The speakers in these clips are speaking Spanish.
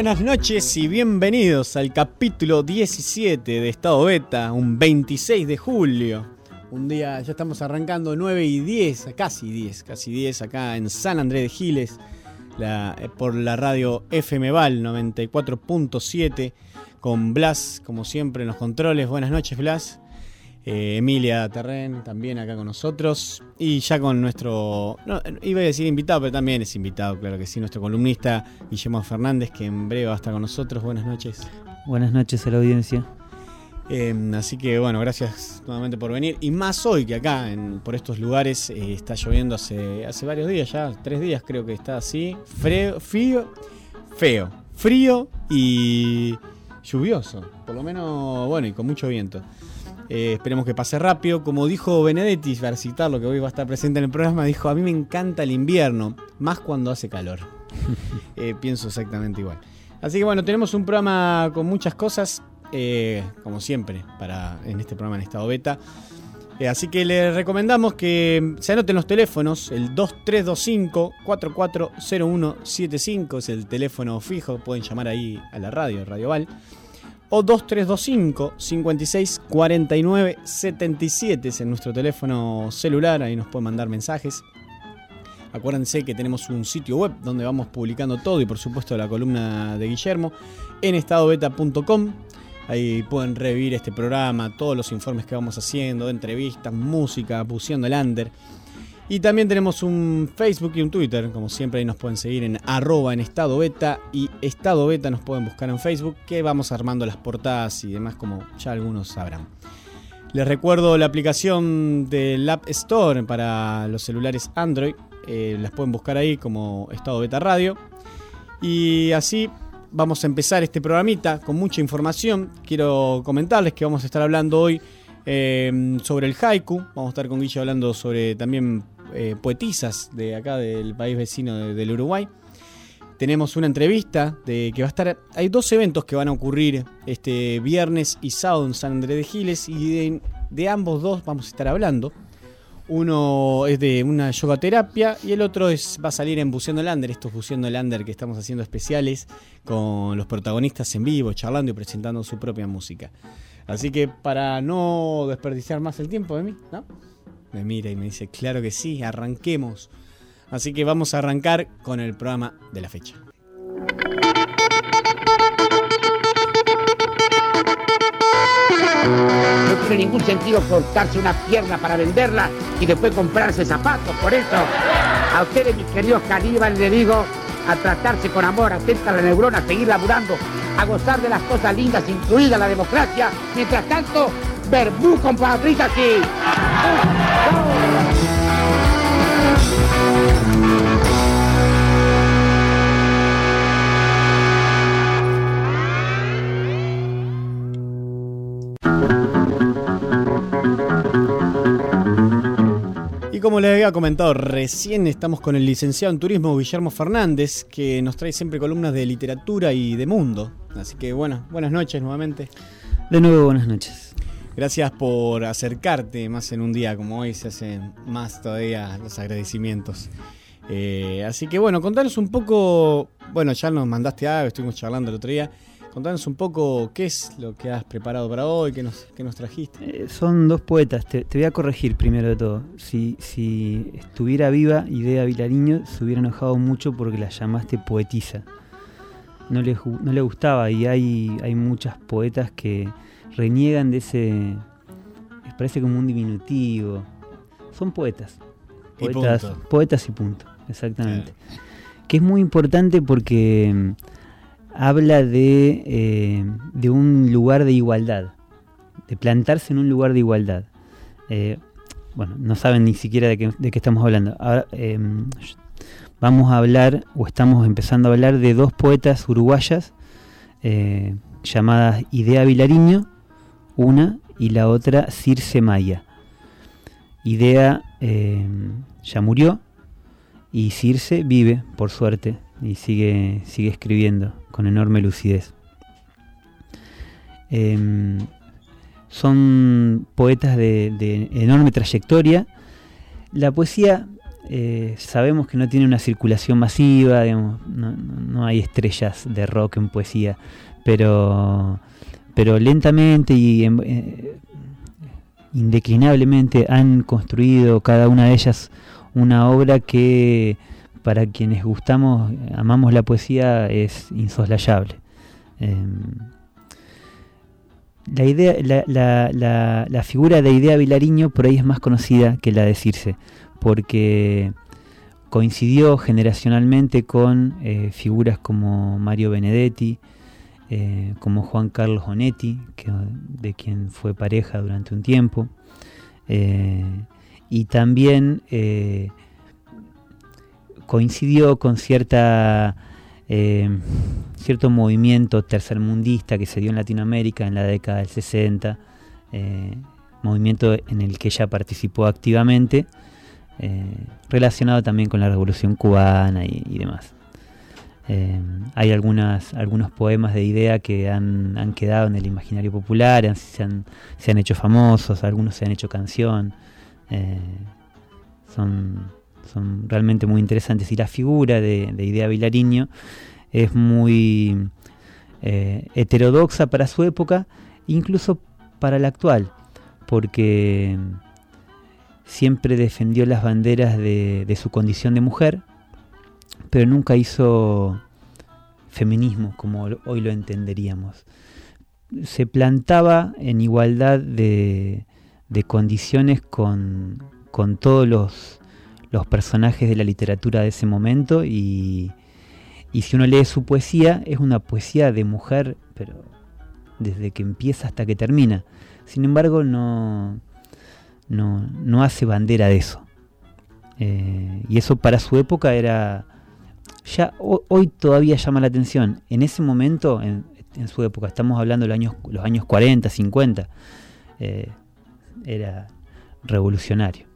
Buenas noches y bienvenidos al capítulo 17 de Estado Beta, un 26 de julio. Un día, ya estamos arrancando 9 y 10, casi 10, casi 10 acá en San Andrés de Giles, eh, por la radio FM Val 94.7, con Blas, como siempre, en los controles. Buenas noches, Blas. Eh, Emilia Terren también acá con nosotros. Y ya con nuestro, no, iba a decir invitado, pero también es invitado, claro que sí, nuestro columnista Guillermo Fernández, que en breve va a estar con nosotros. Buenas noches. Buenas noches a la audiencia. Em, así que bueno, gracias nuevamente por venir. Y más hoy que acá, en, por estos lugares, eh, está lloviendo hace, hace varios días ya, tres días creo que está así. Frío, frío, feo, frío y lluvioso. Por lo menos, bueno, y con mucho viento. Eh, esperemos que pase rápido. Como dijo Benedetti, para citarlo, que hoy va a estar presente en el programa, dijo, a mí me encanta el invierno, más cuando hace calor. Eh, pienso exactamente igual. Así que bueno, tenemos un programa con muchas cosas, eh, como siempre, para, en este programa en estado beta. así que les recomendamos que se anoten los teléfonos, el 2325-440175 es el teléfono fijo, pueden llamar ahí a la radio, Radio Val o 2325 56 49 77 es en nuestro teléfono celular, ahí nos pueden mandar mensajes. Acuérdense que tenemos un sitio web donde vamos publicando todo y por supuesto la columna de Guillermo en estadobeta.com. Ahí pueden revivir este programa, todos los informes que vamos haciendo, entrevistas, música, buceando el under. Y también tenemos un Facebook y un Twitter, como siempre ahí nos pueden seguir en arroba en estado beta y estado beta nos pueden buscar en Facebook, que vamos armando las portadas y demás como ya algunos sabrán. Les recuerdo la aplicación del App Store para los celulares Android, eh, las pueden buscar ahí como estado beta radio. Y así vamos a empezar este programita con mucha información. Quiero comentarles que vamos a estar hablando hoy Eh, sobre el haiku, vamos a estar con Guille hablando sobre también eh, poetisas de acá del país vecino de- del Uruguay. Tenemos una entrevista de que va a estar. Hay dos eventos que van a ocurrir este viernes y sábado en San Andrés de Giles y de, de ambos dos vamos a estar hablando. Uno es de una yoga terapia y el otro es, va a salir en Buceando Lander, estos Buceando Lander que estamos haciendo especiales con los protagonistas en vivo, charlando y presentando su propia música. Así que para no desperdiciar más el tiempo de mí, ¿no? Me mira y me dice, claro que sí, arranquemos. Así que vamos a arrancar con el programa de la fecha. No tiene ningún sentido cortarse una pierna para venderla y después comprarse zapatos. Por eso, a ustedes, mis queridos caníbales, les digo a tratarse con amor, atenta a la neurona, a seguir laburando, a gozar de las cosas lindas, incluida la democracia. Mientras tanto, verbú, compadritas y... Y como les había comentado recién, estamos con el licenciado en turismo Guillermo Fernández, que nos trae siempre columnas de literatura y de mundo. Así que bueno, buenas noches nuevamente. De nuevo, buenas noches. Gracias por acercarte más en un día como hoy, se hacen más todavía los agradecimientos. Eh, así que bueno, contanos un poco, bueno, ya nos mandaste algo, estuvimos charlando el otro día. Contanos un poco qué es lo que has preparado para hoy, qué nos, qué nos trajiste. Eh, son dos poetas, te, voy a corregir primero de todo. Si, si estuviera viva Idea Vilariño, se hubiera enojado mucho porque la llamaste poetisa. No le, no le gustaba y hay, hay muchas poetas que reniegan de ese... Les parece como un diminutivo. Son poetas. Y Poetas, punto. poetas y punto, exactamente. Que es muy importante porque mm, habla de, eh, de un lugar de igualdad, de plantarse en un lugar de igualdad. Eh, bueno, no saben ni siquiera de qué, de qué estamos hablando. Ahora, eh, vamos a hablar, o estamos empezando a hablar de dos poetas uruguayas eh, llamadas Idea Vilariño, una, y la otra Circe Maya. Idea eh, ya murió y Circe vive, por suerte, y sigue, sigue escribiendo con enorme lucidez. Em, son poetas de, enorme trayectoria. La poesía eh, sabemos que no tiene una circulación masiva, no- no hay estrellas de rock en poesía, pero, pero lentamente y eh, indeclinablemente han construido cada una de ellas una obra que para quienes gustamos, amamos la poesía, es insoslayable. Em, la, idea, la figura de Idea Vilariño por ahí es más conocida que la de Circe, porque coincidió generacionalmente con eh, figuras como Mario Benedetti, eh, como Juan Carlos Onetti, de quien fue pareja durante un tiempo, eh, y también eh, coincidió con cierta cierto movimiento tercermundista que se dio en Latinoamérica en la década del 60, eh, movimiento en el que ella participó activamente, relacionado también con la Revolución Cubana y demás. Eh, hay algunos poemas de idea que han, quedado en el imaginario popular, se, han, hecho famosos, algunos se han hecho canción. eh, son, realmente muy interesantes. Y la figura de, de Idea Vilariño es muy eh, heterodoxa para su época, incluso para la actual, porque siempre defendió las banderas de, de su condición de mujer, pero nunca hizo feminismo como hoy lo entenderíamos. Se plantaba en igualdad de, de condiciones con, con todos los, los personajes de la literatura de ese momento y, y si uno lee su poesía es una poesía de mujer, pero desde que empieza hasta que termina. Sin embargo, no, no, no hace bandera de eso. Eh, y eso para su época era... Ya ho- hoy todavía llama la atención. En ese momento, en, en su época, estamos hablando de los años, los años 40, 50, eh, era revolucionario.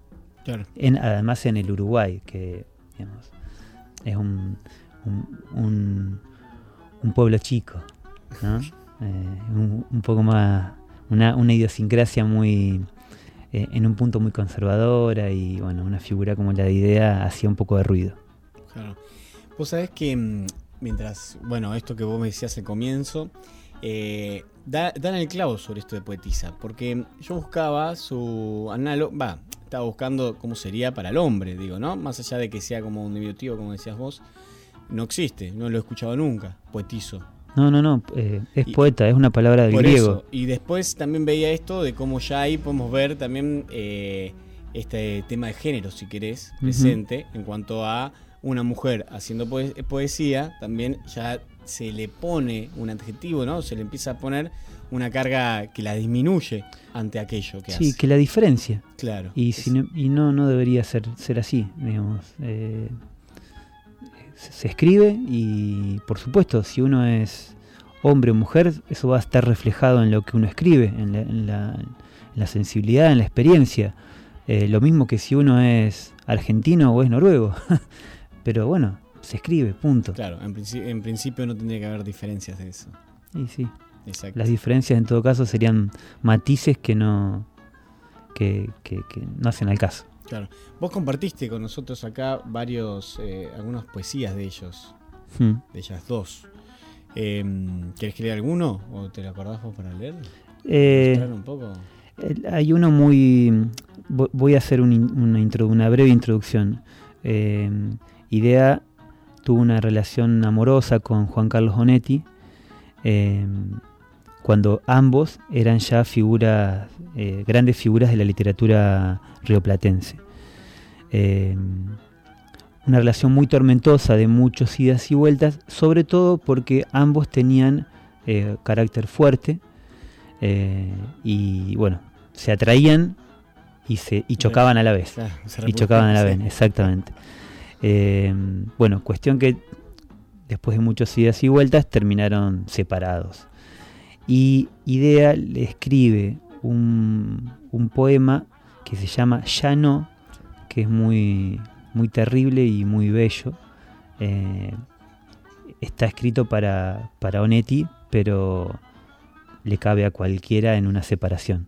Claro. En, además en el Uruguay, que digamos, es un, un, un- un pueblo chico, ¿no? Eh, un, un poco más, una, una idiosincrasia muy, eh, en un punto muy conservadora y bueno, una figura como la de idea hacía un poco de ruido. Claro. Vos sabés que mm, mientras, bueno, esto que vos me decías al comienzo, eh, da- dan el clavo sobre esto de poetisa, porque yo buscaba su análogo, va, estaba buscando cómo sería para el hombre, digo, ¿no? Más allá de que sea como un diminutivo, como decías vos, no existe, no lo he escuchado nunca, poetizo. No, no, no, eh, es Y- poeta, es una palabra del griego. eso. Y después también veía esto de cómo ya ahí podemos ver también eh, este tema de género, si querés, presente, en cuanto a una mujer haciendo poe- poesía, también ya se le pone un adjetivo, ¿no? Se le empieza a poner una carga que la disminuye ante aquello que Sí, hace. que la diferencia. Claro. Y, si no, y no, no debería ser, ser así, digamos. Eh, se, se escribe y, por supuesto, si uno es hombre o mujer, eso va a estar reflejado en lo que uno escribe, en la, en la- en la sensibilidad, en la experiencia. Eh, lo mismo que si uno es argentino o es noruego. Pero bueno, se escribe, punto. Claro, en, princi- en principio no tendría que haber diferencias de eso. Y sí. Exacto. Las diferencias en todo caso serían matices que no, que, que- que no hacen al caso. Claro. Vos compartiste con nosotros acá varios, eh, algunas poesías de ellos, Hmm. de ellas dos. Eh, ¿Querés que lea alguno o te lo acordás vos para leer? Eh, ¿Mostrar un poco? Hay uno muy... vo- Voy a hacer un una, breve introducción. Idea tuvo una relación amorosa con Juan Carlos Bonetti eh, cuando ambos eran ya figuras, eh, grandes figuras de la literatura rioplatense. Eh, una relación muy tormentosa de muchos idas y vueltas, sobre todo porque ambos tenían eh, carácter fuerte eh, y bueno, se atraían y, se, y chocaban a la vez. Claro, y chocaban a la vez, exactamente. Eh, bueno, cuestión que después de muchos idas y vueltas terminaron separados. Y Idea le escribe un, un poema que se llama Ya no, que es muy, muy terrible y muy bello. Eh, está escrito para, para Onetti, pero le cabe a cualquiera en una separación.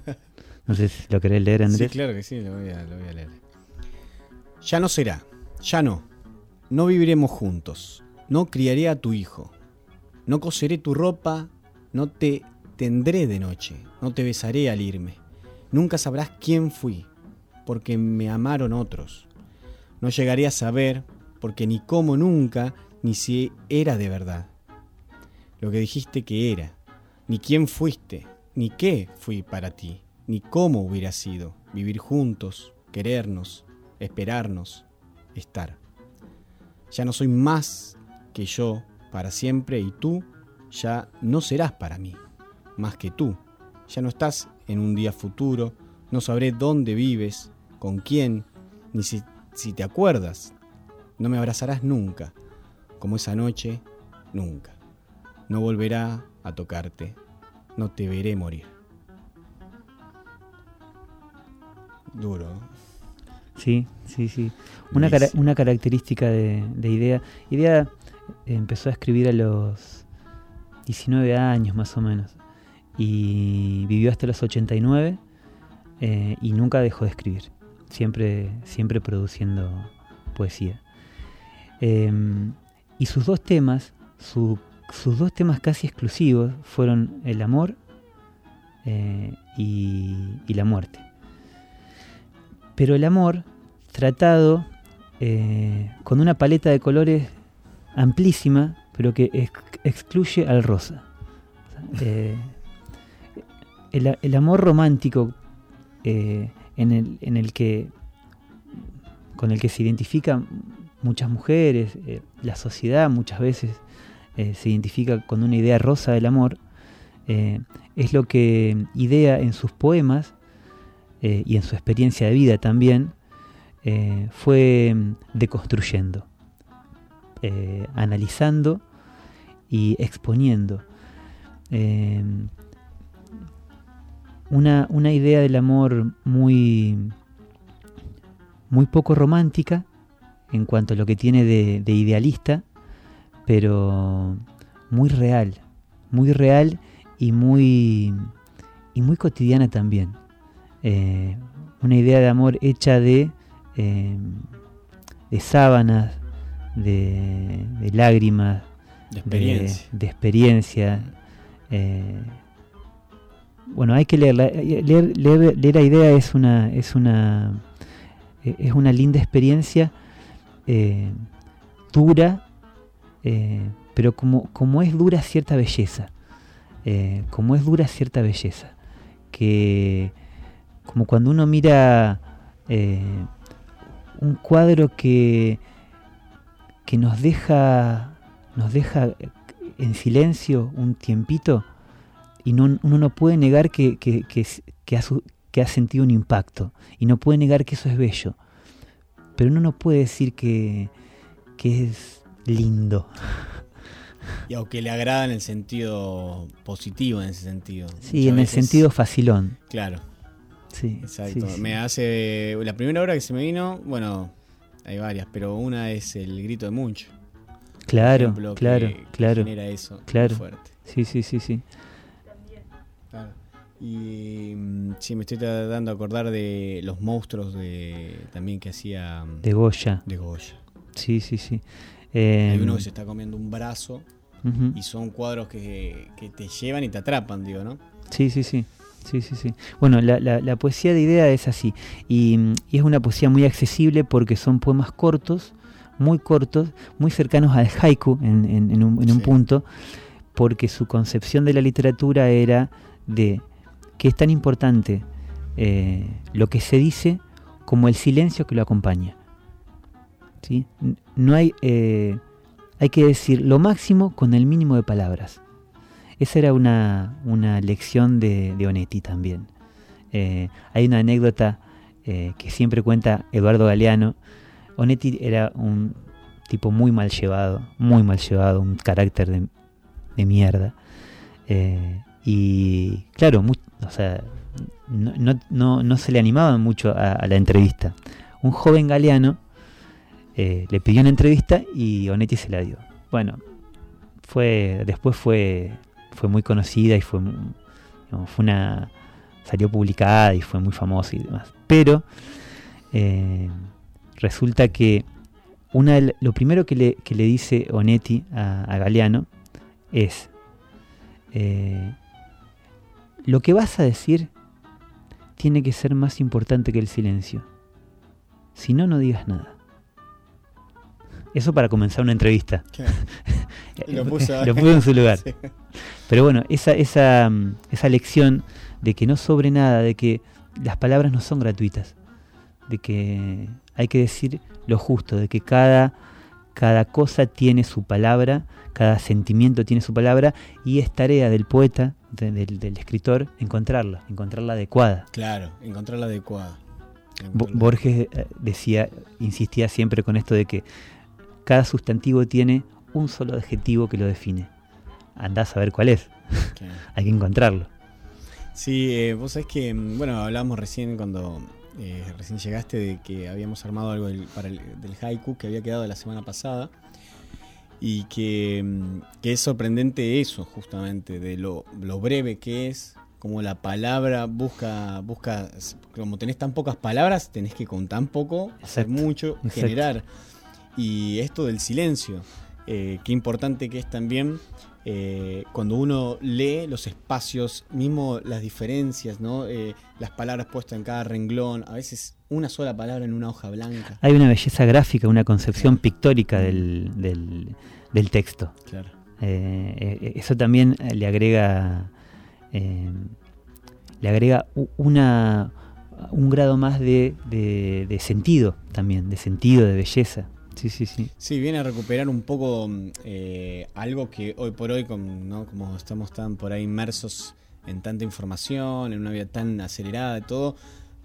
No sé si lo querés leer, Andrés. Sí, claro que sí, lo voy, a, lo voy a leer. Ya no será, ya no. No viviremos juntos. No criaré a tu hijo. No coseré tu ropa. No te tendré de noche. No te besaré al irme. Nunca sabrás quién fui, porque me amaron otros. No llegaré a saber, porque ni cómo nunca, ni si era de verdad. Lo que dijiste que era, ni quién fuiste, ni qué fui para ti, ni cómo hubiera sido vivir juntos, querernos, esperarnos, estar. Ya no soy más que yo para siempre y tú ya no serás para mí, más que tú. Ya no estás en un día futuro, no sabré dónde vives, con quién, ni si, si te acuerdas. No me abrazarás nunca, como esa noche, nunca. No volverá a tocarte, no te veré morir. Duro. Sí, sí, sí. Una, cara- una característica de, de Idea. Idea eh, empezó a escribir a los 19 años más o menos. Y vivió hasta los 89 eh, y nunca dejó de escribir. Siempre, siempre produciendo poesía. Eh, y sus dos temas, su- sus dos temas casi exclusivos fueron el amor eh, y- y la muerte pero el amor tratado eh, con una paleta de colores amplísima, pero que ex- excluye al rosa. Eh, el, amor romántico eh, en, el, que con el que se identifican muchas mujeres, la sociedad muchas veces se identifica con una idea rosa del amor, es lo que idea en sus poemas eh, y en su experiencia de vida también, eh, fue mm, deconstruyendo, eh, analizando y exponiendo. Una, una idea del amor muy, muy poco romántica en cuanto a lo que tiene de, de idealista, pero muy real, muy real y muy, y muy cotidiana también. Eh, una idea de amor hecha de, eh, de sábanas, de, de lágrimas, De experiencia. de experiencia. Eh, bueno, hay que leerla. Leer, leer, leer a idea es una, es una, es una linda experiencia, dura, pero como, como es dura cierta belleza, eh, como es dura cierta belleza, que como cuando uno mira eh, un cuadro que, que nos deja, nos deja en silencio un tiempito y no, uno no puede negar que, que, que, ha, su- que ha sentido un impacto y no puede negar que eso es bello, pero uno no puede decir que, que es lindo. Y aunque le agrada en el sentido positivo, en ese sentido. Sí, Muchas en el sentido facilón. Claro. Sí, Exacto. sí, sí. Me hace. La primera obra que se me vino, bueno, hay varias, pero una es El grito de Munch. Claro, ejemplo, claro, que- que claro. genera eso Claro. fuerte. Sí, sí, sí, sí. Claro. Y mm, sí, me estoy tratando de acordar de los monstruos de también que hacía mm, De Goya. De Goya. Sí, sí, sí. Hay Eh, uno que se está comiendo un brazo y son cuadros que, que te llevan y te atrapan, digo, ¿no? Sí, sí, sí. Sí, sí, sí. Bueno, la, la- la poesía de idea es así. Y, mm, y es una poesía muy accesible porque son poemas cortos, muy cortos, muy cercanos al haiku en, en- en un, en un Sí. punto, porque su concepción de la literatura era de que es tan importante eh, lo que se dice como el silencio que lo acompaña. ¿Sí? No hay, eh, hay que decir lo máximo con el mínimo de palabras. Esa era una, una lección de, Onetti también. Eh, hay una anécdota eh, que siempre cuenta Eduardo Galeano. Onetti era un tipo muy mal llevado, muy mal llevado, un carácter de, mierda. Eh, y claro, o sea, no, no- no- se le animaban mucho a, la entrevista. Un joven Galeano le pidió una entrevista y Onetti se la dio. Bueno, fue después fue fue muy conocida y fue digamos, fue una salió publicada y fue muy famosa y demás. Pero eh, resulta que una de lo primero que le, que le dice Onetti a, a Galeano es eh, lo que vas a decir tiene que ser más importante que el silencio. Si no no digas nada. Eso para comenzar una entrevista. Lo puso- Lo puso en su lugar. Sí. Pero bueno, esa, esa, mm, esa lección de que no sobre nada, de que las palabras no son gratuitas, de que hay que decir lo justo, de que cada, cada cosa tiene su palabra, cada sentimiento tiene su palabra, y es tarea del poeta, de- del, del escritor, encontrarla, encontrarla adecuada. Claro, encontrar la adecuada. Bo- Borges eh, decía, insistía siempre con esto de que cada sustantivo tiene un solo adjetivo que lo define. Andás a saber cuál es. Hay que encontrarlo. Sí, eh, vos sabés que, mm, bueno, hablábamos recién cuando eh, recién llegaste de que habíamos armado algo del, para el, del haiku que había quedado la semana pasada y que, mm, que es sorprendente eso justamente, de lo, lo breve que es, como la palabra busca, busca, como tenés tan pocas palabras, tenés que con tan poco hacer mucho, exacto. generar. Y esto del silencio, eh, qué importante que es también eh, cuando uno lee los espacios, mismo las diferencias, ¿no? Eh, las palabras puestas en cada renglón, a veces una sola palabra en una hoja blanca. Hay una belleza gráfica, una concepción pictórica del, del- del texto. Claro. Eh, eso también le agrega, le agrega una, un grado más de, de- de sentido también, de sentido, de belleza. Sí, sí, sí. Sí, viene a recuperar un poco mm, eh, algo que hoy por hoy, con- ¿no? como estamos tan por ahí inmersos en tanta información, en una vida tan acelerada de todo,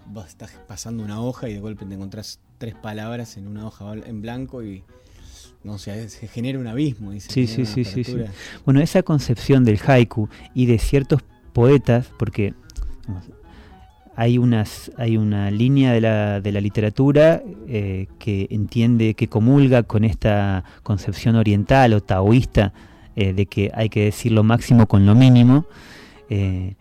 vos estás pasando una hoja y de golpe te encontrás tres palabras en una hoja en blanco y no sé, se genera un abismo. y se Sí, sí, sí, sí, sí. Bueno, esa concepción del haiku y de ciertos poetas, porque hay, unas, hay una línea de la, de la literatura eh, que entiende, que comulga con esta concepción oriental o taoísta eh, de que hay que decir lo máximo con lo mínimo, eh,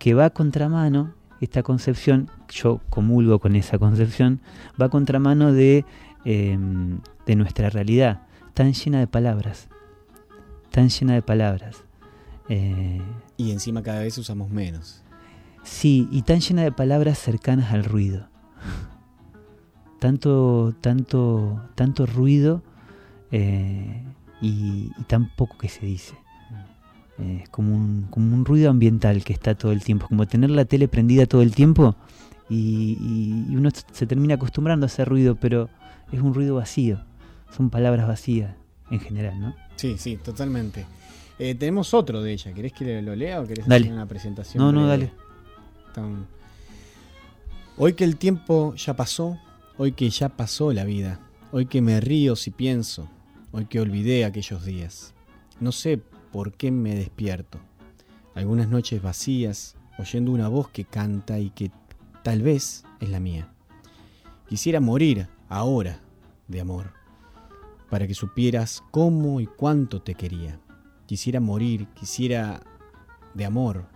que va a contramano, esta concepción, yo comulgo con esa concepción, va a contramano de, de nuestra realidad, tan llena de palabras, tan llena de palabras. y encima cada vez usamos menos. Sí, y tan llena de palabras cercanas al ruido. Tanto, tanto, tanto ruido eh, y, tan poco que se dice. Eh, es como un, como un ruido ambiental que está todo el tiempo, como tener la tele prendida todo el tiempo y, uno se termina acostumbrando a ese ruido, pero es un ruido vacío, son palabras vacías en general, ¿no? Sí, sí, totalmente. Eh, tenemos otro de ella, ¿querés que lo lea o querés hacer una presentación? No, no, dale. Hoy que el tiempo ya pasó, hoy que ya pasó la vida, hoy que me río si pienso, hoy que olvidé aquellos días, no sé por qué me despierto. Algunas noches vacías, oyendo una voz que canta y que tal vez es la mía. Quisiera morir ahora de amor, para que supieras cómo y cuánto te quería. Quisiera morir, quisiera de amor,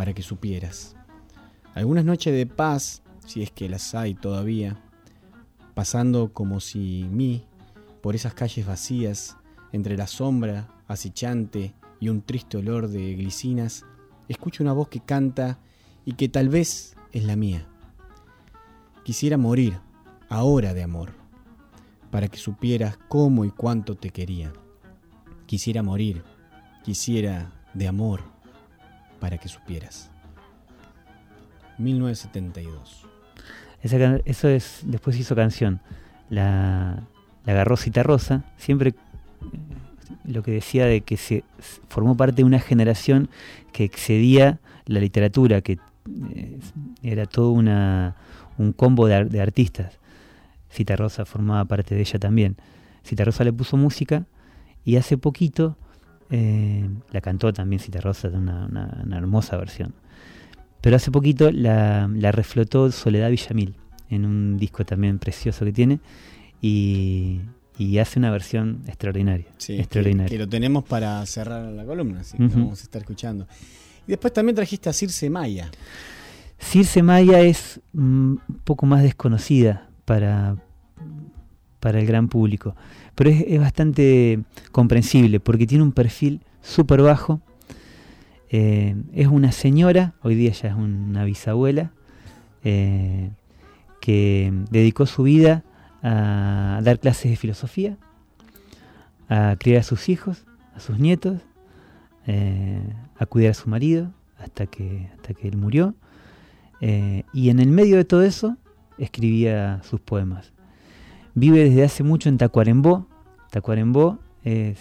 para que supieras. Algunas noches de paz, si es que las hay todavía, pasando como si mí, por esas calles vacías, entre la sombra acechante y un triste olor de glicinas, escucho una voz que canta y que tal vez es la mía. Quisiera morir ahora de amor, para que supieras cómo y cuánto te quería. Quisiera morir, quisiera de amor para que supieras. 1972. eso es, después hizo canción. La, la agarró Cita Rosa, siempre eh, lo que decía de que se formó parte de una generación que excedía la literatura, que eh, era todo una, un combo de, artistas. Cita Rosa formaba parte de ella también. Cita Rosa le puso música y hace poquito eh, la cantó también Cita Rosa, una, una, hermosa versión. Pero hace poquito la, reflotó Soledad Villamil, en un disco también precioso que tiene, y, hace una versión extraordinaria. extraordinaria. Que, lo tenemos para cerrar la columna, así que vamos a estar escuchando. Y después también trajiste a Circe Maya. Circe Maya es un poco más desconocida para, para el gran público pero es, bastante comprensible porque tiene un perfil súper bajo. Eh, es una señora, hoy día ya es una bisabuela, eh, que dedicó su vida a dar clases de filosofía, a criar a sus hijos, a sus nietos, eh, a cuidar a su marido hasta que, hasta que él murió. y en el medio de todo eso escribía sus poemas. Vive desde hace mucho en Tacuarembó, Tacuarembó es,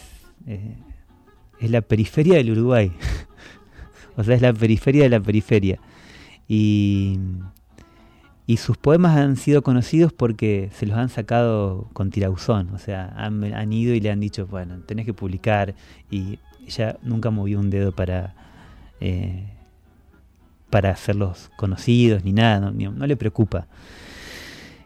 eh, es la periferia del Uruguay. o sea, es la periferia de la periferia. Y, y sus poemas han sido conocidos porque se los han sacado con tirauzón. O sea, han, ido y le han dicho, bueno, tenés que publicar. Y ella nunca movió un dedo para, eh, para hacerlos conocidos ni nada, no le preocupa.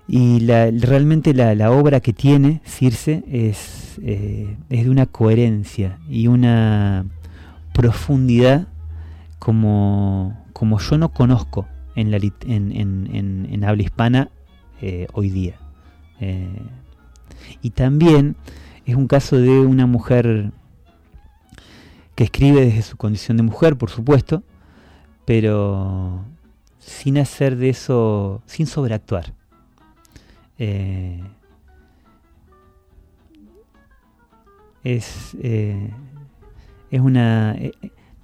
Y la, realmente la, obra que tiene Circe es, eh, es de una coherencia y una profundidad como, yo no conozco en, habla hispana eh, hoy día. Eh, y también es un caso de una mujer que escribe desde su condición de mujer, por supuesto, pero sin hacer de eso, sin sobreactuar. Eh, es, eh, es una. Eh,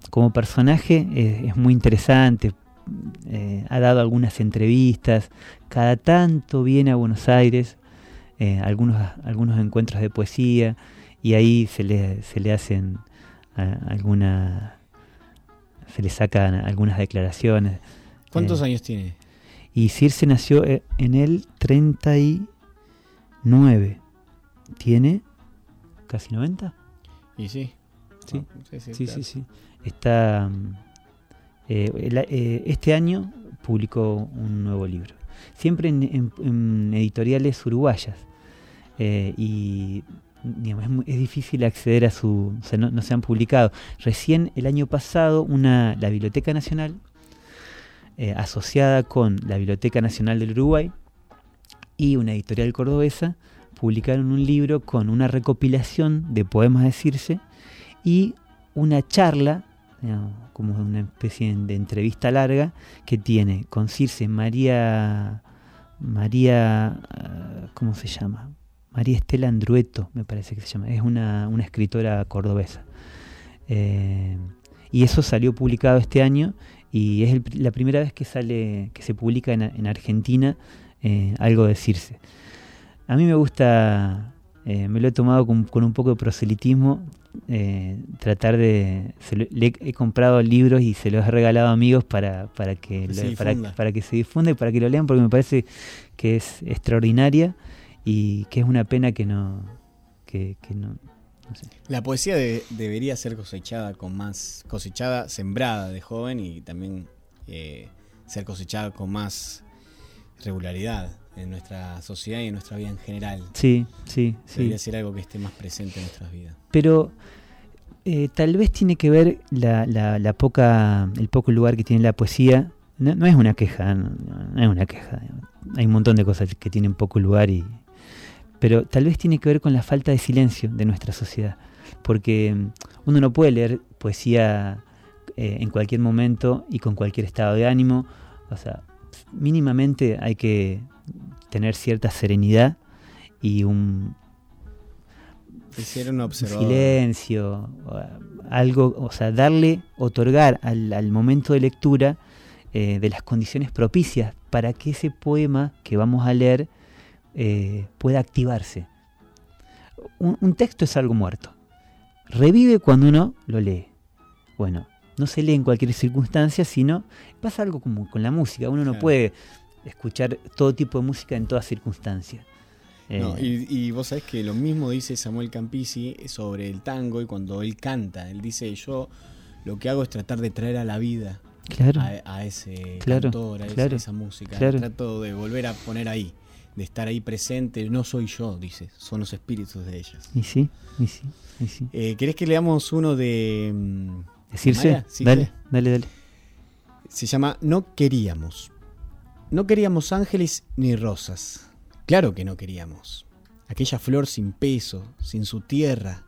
como personaje es, muy interesante. ha dado algunas entrevistas. Cada tanto viene a Buenos Aires. algunos, algunos encuentros de poesía. Y ahí se le, se le hacen algunas. Se le sacan algunas declaraciones. ¿Cuántos años tiene? Y Circe nació eh, en el 39. ¿Tiene casi 90? Y sí. Sí, sí, sí, sí, Está, mm, este año publicó un nuevo libro, siempre en, editoriales uruguayas. y es, difícil acceder a su... no, se han publicado. Recién el año pasado una, la Biblioteca Nacional, asociada con la Biblioteca Nacional del Uruguay y una editorial cordobesa, publicaron un libro con una recopilación de poemas de Circe y una charla, como una especie de entrevista larga, que tiene con Circe María, María, ah, ¿cómo se llama? María Estela Andrueto, me parece que se llama, es una, escritora cordobesa. Eh, y eso salió publicado este año y es la primera vez que sale, que se publica en, Argentina eh, algo de Circe. A mí me gusta, eh, me lo he tomado con, un poco de proselitismo, eh, tratar de... le, he comprado libros y se los he regalado a amigos para, para, que, se para, que se difunda y para que lo lean porque me parece que es extraordinaria y que es una pena que no... Que, no, La poesía debería ser cosechada con más, cosechada, sembrada de joven y también eh, ser cosechada con más regularidad en nuestra sociedad y en nuestra vida en general. Sí, sí, Debería ser algo que esté más presente en nuestras vidas. Pero eh, tal vez tiene que ver la, la, poca, el poco lugar que tiene la poesía. No, es una queja, no, es una queja. Hay un montón de cosas que tienen poco lugar y, pero tal vez tiene que ver con la falta de silencio de nuestra sociedad, porque mm, uno no puede leer poesía eh, en cualquier momento y con cualquier estado de ánimo, o sea, mínimamente hay que tener cierta serenidad y un, silencio, algo, o sea, darle, otorgar al, momento de lectura eh, de las condiciones propicias para que ese poema que vamos a leer eh, pueda activarse. Un, texto es algo muerto. Revive cuando uno lo lee. Bueno, no se lee en cualquier circunstancia, sino pasa algo como con la música. Uno no puede escuchar todo tipo de música en todas circunstancias. Eh, y, vos sabés que lo mismo dice Samuel Campisi sobre el tango y cuando él canta, él dice yo lo que hago es tratar de traer a la vida a, ese cantor, a, esa música. Trato de volver a poner ahí, de estar ahí presente. No soy yo, dice, son los espíritus de ellas. Y sí, y sí, y sí. Eh, ¿Querés que leamos uno de... Mm, Decirse, dale, dale, dale. Se llama No queríamos. No queríamos ángeles ni rosas. Claro que no queríamos. Aquella flor sin peso, sin su tierra,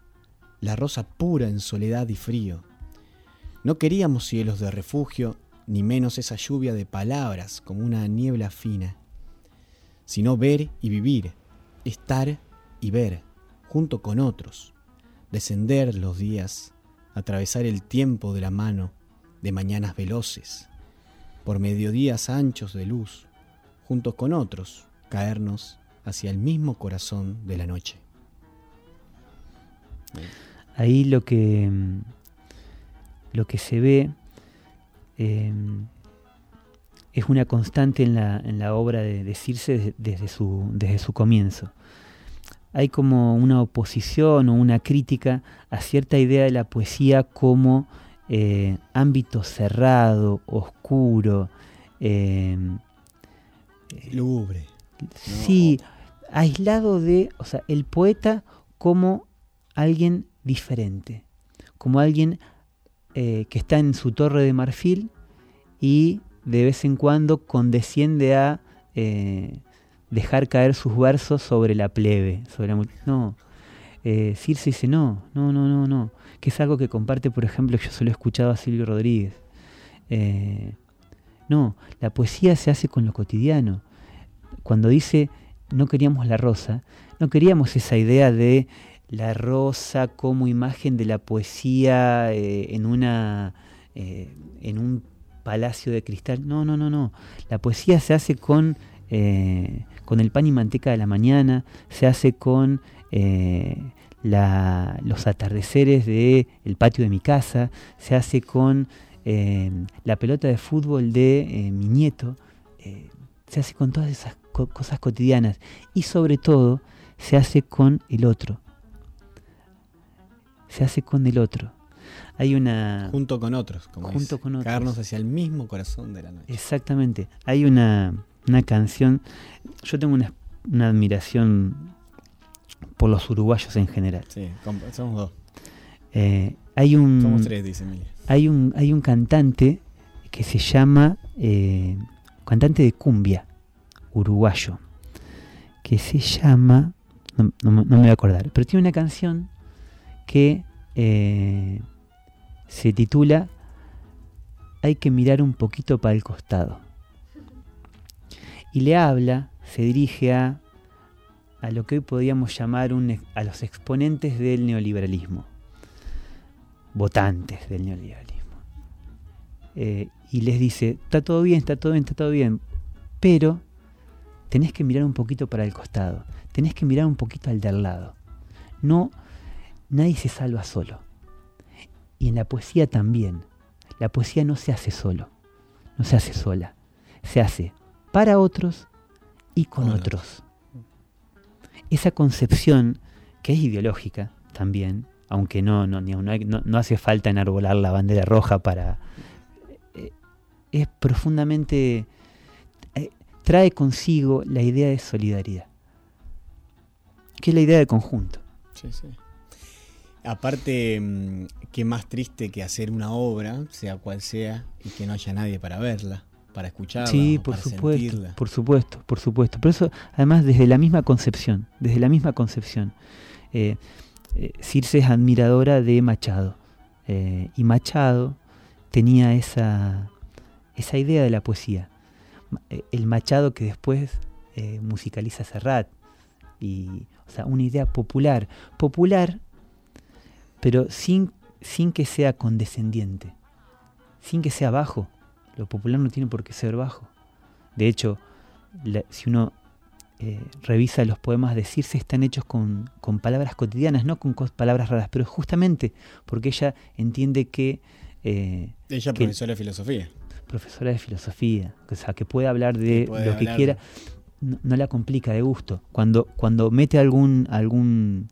la rosa pura en soledad y frío. No queríamos cielos de refugio, ni menos esa lluvia de palabras como una niebla fina, sino ver y vivir, estar y ver, junto con otros, descender los días, atravesar el tiempo de la mano de mañanas veloces, por mediodías anchos de luz, juntos con otros, caernos hacia el mismo corazón de la noche. Ahí lo que, lo que se ve em, es una constante en la, en la obra de, decirse desde, su, desde su comienzo. Hay como una oposición o una crítica a cierta idea de la poesía como eh, ámbito cerrado, oscuro. Eh, Lúgubre. Sí, aislado de, o sea, el poeta como alguien diferente, como alguien eh, que está en su torre de marfil y de vez en cuando condesciende a eh, dejar caer sus versos sobre la plebe, sobre la No, eh, Circe dice, no, no, no, no, no que es algo que comparte, por ejemplo, yo solo he escuchado a Silvio Rodríguez. Eh, no, la poesía se hace con lo cotidiano. Cuando dice no queríamos la rosa, no queríamos esa idea de la rosa como imagen de la poesía eh, en, una, en un palacio de cristal. No, no, no, no. La poesía se hace con, con el pan y manteca de la mañana, se hace con los atardeceres del el patio de mi casa, se hace con eh, la pelota de fútbol de eh, mi nieto, eh, se hace con todas esas cosas cotidianas y sobre todo se hace con el otro. Se hace con el otro. Hay una... Junto con otros, como Junto dice, con otros. Caernos hacia el mismo corazón de la noche. Exactamente. Hay una, una canción. Yo tengo una, una admiración por los uruguayos en general. Sí, somos dos. Eh, hay un. Somos tres, dice Emilia. Hay un, hay un cantante que se llama. eh, cantante de cumbia uruguayo. Que se llama. No, no me- no me voy a acordar. Pero tiene una canción que eh, se titula Hay que mirar un poquito para el costado. Y le habla, se dirige a, a lo que hoy podríamos llamar a los exponentes del neoliberalismo, votantes del neoliberalismo. Eh, y les dice, está todo bien, está todo bien, está todo bien, pero tenés que mirar un poquito para el costado, tenés que mirar un poquito al del lado. No, nadie se salva solo. Y en la poesía también. La poesía no se hace solo, no se hace sola, se hace para otros y con otros. Esa concepción, que es ideológica también, aunque no, no, no- no hace falta enarbolar la bandera roja para... eh, es profundamente... eh, trae consigo la idea de solidaridad, que es la idea de conjunto. Sí, sí. Aparte, mm, qué más triste que hacer una obra, sea cual sea, y que no haya nadie para verla, para escucharla, Sí, por para supuesto, sentirla. por supuesto, por supuesto. Por eso, además, desde la misma concepción, desde la misma concepción, eh, eh, Circe es admiradora de Machado. eh, y Machado tenía esa, esa idea de la poesía. El Machado que después musicaliza Serrat. Y, o sea, una idea popular. Popular, pero sin, sin que sea condescendiente. Sin que sea bajo. Lo popular no tiene por qué ser bajo. De hecho, la- si uno eh, revisa los poemas de Circe, están hechos con, con palabras cotidianas, no con palabras raras, pero justamente porque ella entiende que... eh, Ella que- profesora de filosofía. profesora de filosofía, o sea, que puede hablar de puede lo que quiera, no, no la complica de gusto. Cuando, cuando mete algún, algún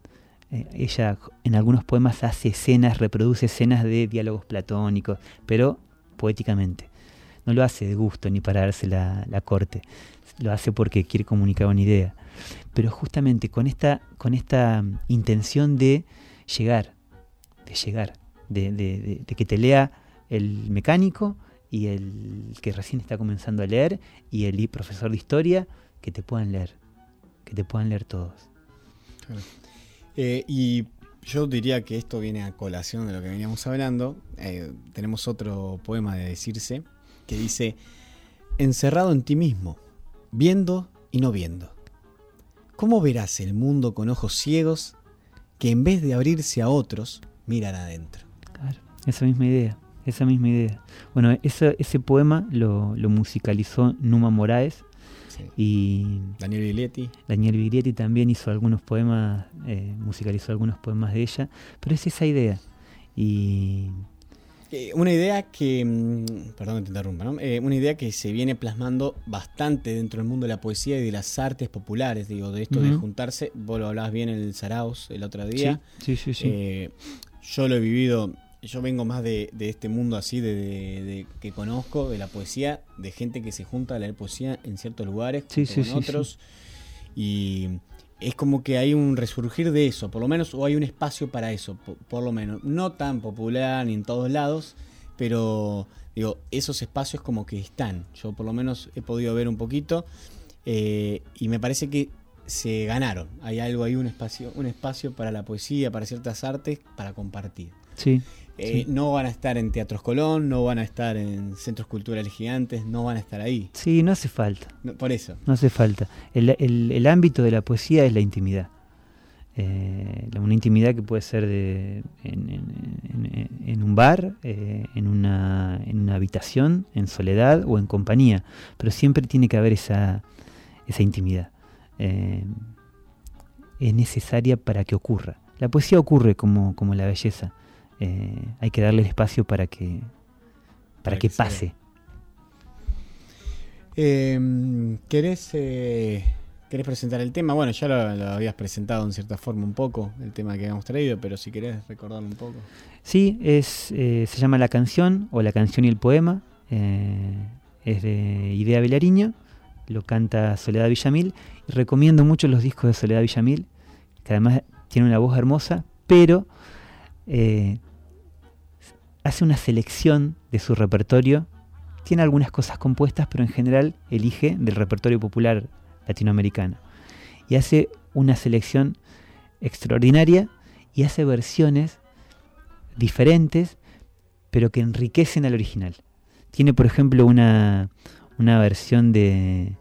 eh, ella en algunos poemas hace escenas, reproduce escenas de diálogos platónicos, pero poéticamente. No lo hace de gusto ni para darse la, la corte, lo hace porque quiere comunicar una idea. Pero justamente con esta, con esta mm, intención de llegar, de llegar, de, de- que te lea el mecánico y el que recién está comenzando a leer y el profesor de historia que te puedan leer, que te puedan leer todos. Eh, y yo diría que esto viene a colación de lo que veníamos hablando. Eh, tenemos otro poema de decirse que dice, encerrado en ti mismo, viendo y no viendo. ¿Cómo verás el mundo con ojos ciegos que en vez de abrirse a otros, miran adentro? Esa misma idea, esa misma idea. Bueno, ese, ese poema lo, lo musicalizó Numa Moraes y Daniel Biglietti. Daniel Biglietti también hizo algunos poemas, eh, musicalizó algunos poemas de ella, pero es esa idea. Y Eh, una idea que, mm, perdón que te interrumpa, ¿no? Eh, una idea que se viene plasmando bastante dentro del mundo de la poesía y de las artes populares, digo, de esto de juntarse, vos lo hablabas bien en el Saraos el otro día. Sí, sí, sí, sí. Eh, yo lo he vivido, yo vengo más de, de este mundo así, de, de- de- que conozco, de la poesía, de gente que se junta a leer poesía en ciertos lugares Sí, con sí, otros. Y es como que hay un resurgir de eso, por lo menos, o hay un espacio para eso, po- por, lo menos. No tan popular ni en todos lados, pero digo, esos espacios como que están. Yo por lo menos he podido ver un poquito eh, y me parece que se ganaron. Hay algo ahí, un espacio, un espacio para la poesía, para ciertas artes, para compartir. sí, Eh, sí. No van a estar en Teatros Colón, no van a estar en centros culturales gigantes, no van a estar ahí. Sí, no hace falta. No, por eso. No hace falta. El, el- el ámbito de la poesía es la intimidad. Eh, una intimidad que puede ser de, en, en- en- en un bar, eh, en, una, en una habitación, en soledad o en compañía. Pero siempre tiene que haber esa, esa intimidad. Es necesaria para que ocurra. La poesía ocurre como, como la belleza. Eh, hay que darle el espacio para que, para, Para que, que se pase. Eh, ¿Querés eh, ¿Querés presentar el tema? Bueno, ya lo, lo habías presentado en cierta forma un poco, el tema que habíamos traído, pero si querés recordarlo un poco. Sí, es, eh, se llama La canción o La canción y el poema. eh, es de Idea Vilariño, lo canta Soledad Villamil. Y recomiendo mucho los discos de Soledad Villamil, que además tiene una voz hermosa, pero eh, hace una selección de su repertorio. Tiene algunas cosas compuestas, pero en general elige del repertorio popular latinoamericano. Y hace una selección extraordinaria y hace versiones diferentes, pero que enriquecen al original. Tiene, por ejemplo, una, una versión de,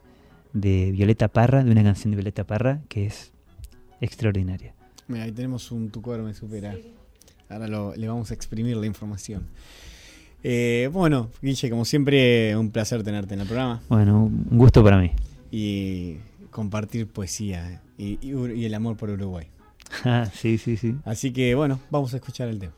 de Violeta Parra, de una canción de Violeta Parra, que es extraordinaria. Mira, ahí tenemos un Tu cuadro me supera. Ahora lo- le vamos a exprimir la información. Eh, bueno, Guille, como siempre, un placer tenerte en el programa. Bueno, un gusto para mí. Y compartir poesía y, y y el amor por Uruguay. Ah, sí, sí, sí. Así que bueno, vamos a escuchar el tema.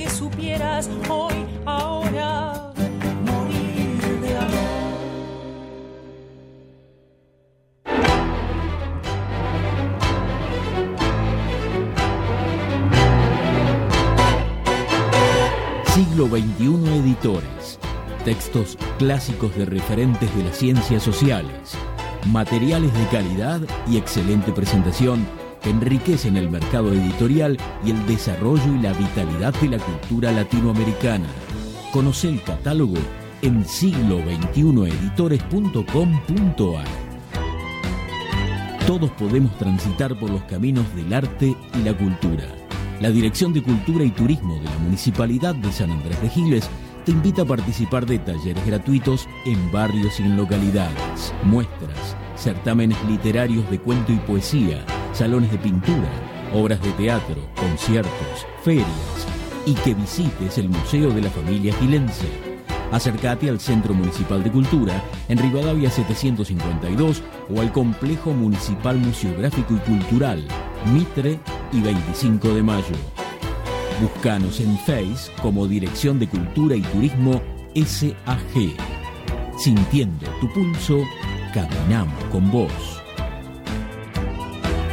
Que supieras hoy, ahora, morir de amor. Siglo XXI Editores. Textos clásicos de referentes de las ciencias sociales. Materiales de calidad y excelente presentación enriquecen el mercado editorial y el desarrollo y la vitalidad de la cultura latinoamericana. Conoce el catálogo en siglo21editores.com.ar. Todos podemos transitar por los caminos del arte y la cultura. La Dirección de Cultura y Turismo de la Municipalidad de San Andrés de Giles te invita a participar de talleres gratuitos en barrios y en localidades, muestras, certámenes literarios de cuento y poesía, salones de pintura, obras de teatro, conciertos, ferias y que visites el Museo de la Familia Gilense. Acércate al Centro Municipal de Cultura en Rivadavia 752 o al Complejo Municipal Museográfico y Cultural, Mitre y 25 de Mayo. Búscanos en Face como Dirección de Cultura y Turismo SAG. Sintiendo tu pulso, caminamos con vos.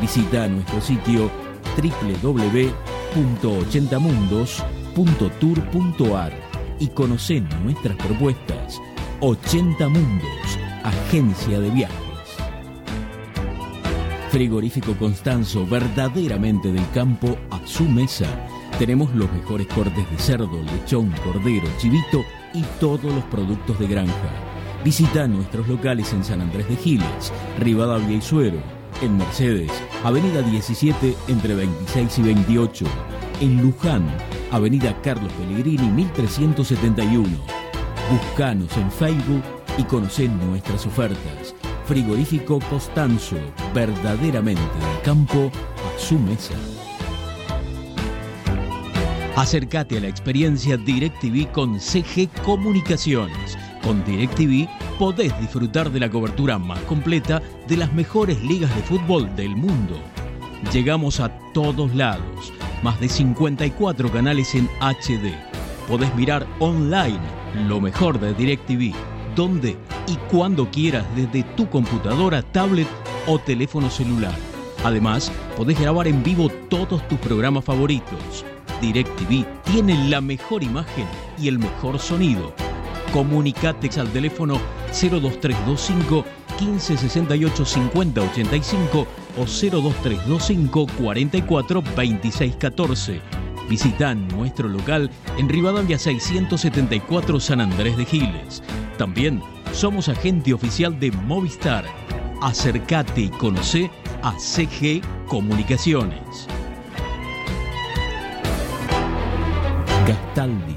Visita nuestro sitio www.80mundos.tour.ar y conoce nuestras propuestas. 80 Mundos, agencia de viajes. Frigorífico Constanzo, verdaderamente del campo a su mesa. Tenemos los mejores cortes de cerdo, lechón, cordero, chivito y todos los productos de granja. Visita nuestros locales en San Andrés de Giles, Rivadavia y Suero, en Mercedes, Avenida 17 entre 26 y 28, en Luján, Avenida Carlos Pellegrini 1371. Buscanos en Facebook y conocé nuestras ofertas. Frigorífico Costanzo, verdaderamente del campo a su mesa. Acércate a la experiencia DirecTV con CG Comunicaciones. Con DirecTV podés disfrutar de la cobertura más completa de las mejores ligas de fútbol del mundo. Llegamos a todos lados, más de 54 canales en HD. Podés mirar online lo mejor de DirecTV, donde y cuando quieras desde tu computadora, tablet o teléfono celular. Además, podés grabar en vivo todos tus programas favoritos. DirecTV tiene la mejor imagen y el mejor sonido. Comunicate al teléfono 02325 1568 5085 o 02325 44 26 14. Visita nuestro local en Rivadavia 674 San Andrés de Giles. También somos agente oficial de Movistar. Acércate y conoce a CG Comunicaciones. Gastaldi,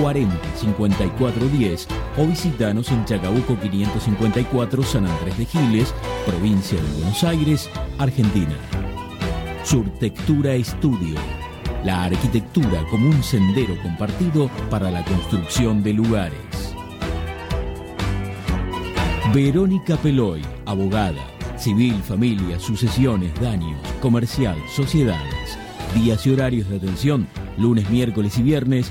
40 54 10 o visitanos en Chacabuco 554 San Andrés de Giles, provincia de Buenos Aires, Argentina. Surtectura Estudio. La arquitectura como un sendero compartido para la construcción de lugares. Verónica Peloy, abogada, civil, familia, sucesiones, daños, comercial, sociedades. Días y horarios de atención, lunes, miércoles y viernes,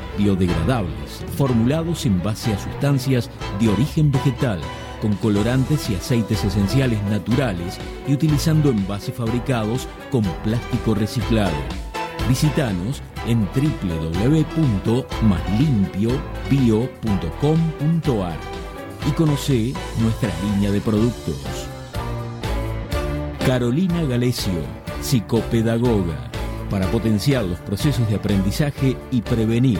biodegradables, formulados en base a sustancias de origen vegetal, con colorantes y aceites esenciales naturales y utilizando envases fabricados con plástico reciclado. Visítanos en www.maslimpiobio.com.ar y conoce nuestra línea de productos. Carolina Galecio, psicopedagoga, para potenciar los procesos de aprendizaje y prevenir,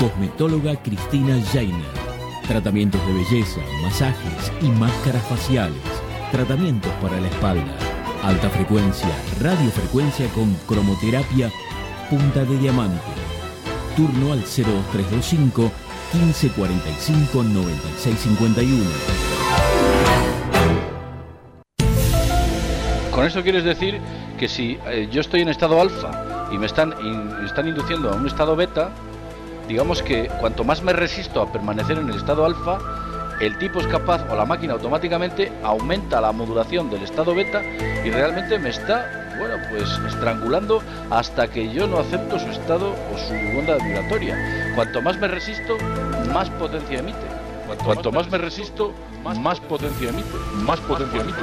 Cosmetóloga Cristina Jainer. Tratamientos de belleza, masajes y máscaras faciales. Tratamientos para la espalda. Alta frecuencia, radiofrecuencia con cromoterapia punta de diamante. Turno al 02325 1545 9651. Con eso quieres decir que si eh, yo estoy en estado alfa y me están, están induciendo a un estado beta, digamos que cuanto más me resisto a permanecer en el estado alfa, el tipo es capaz o la máquina automáticamente aumenta la modulación del estado beta y realmente me está, bueno, pues estrangulando hasta que yo no acepto su estado o su onda vibratoria. Cuanto más me resisto, más potencia emite. Cuanto, más me resisto, más, potencia emite. Más potencia emite.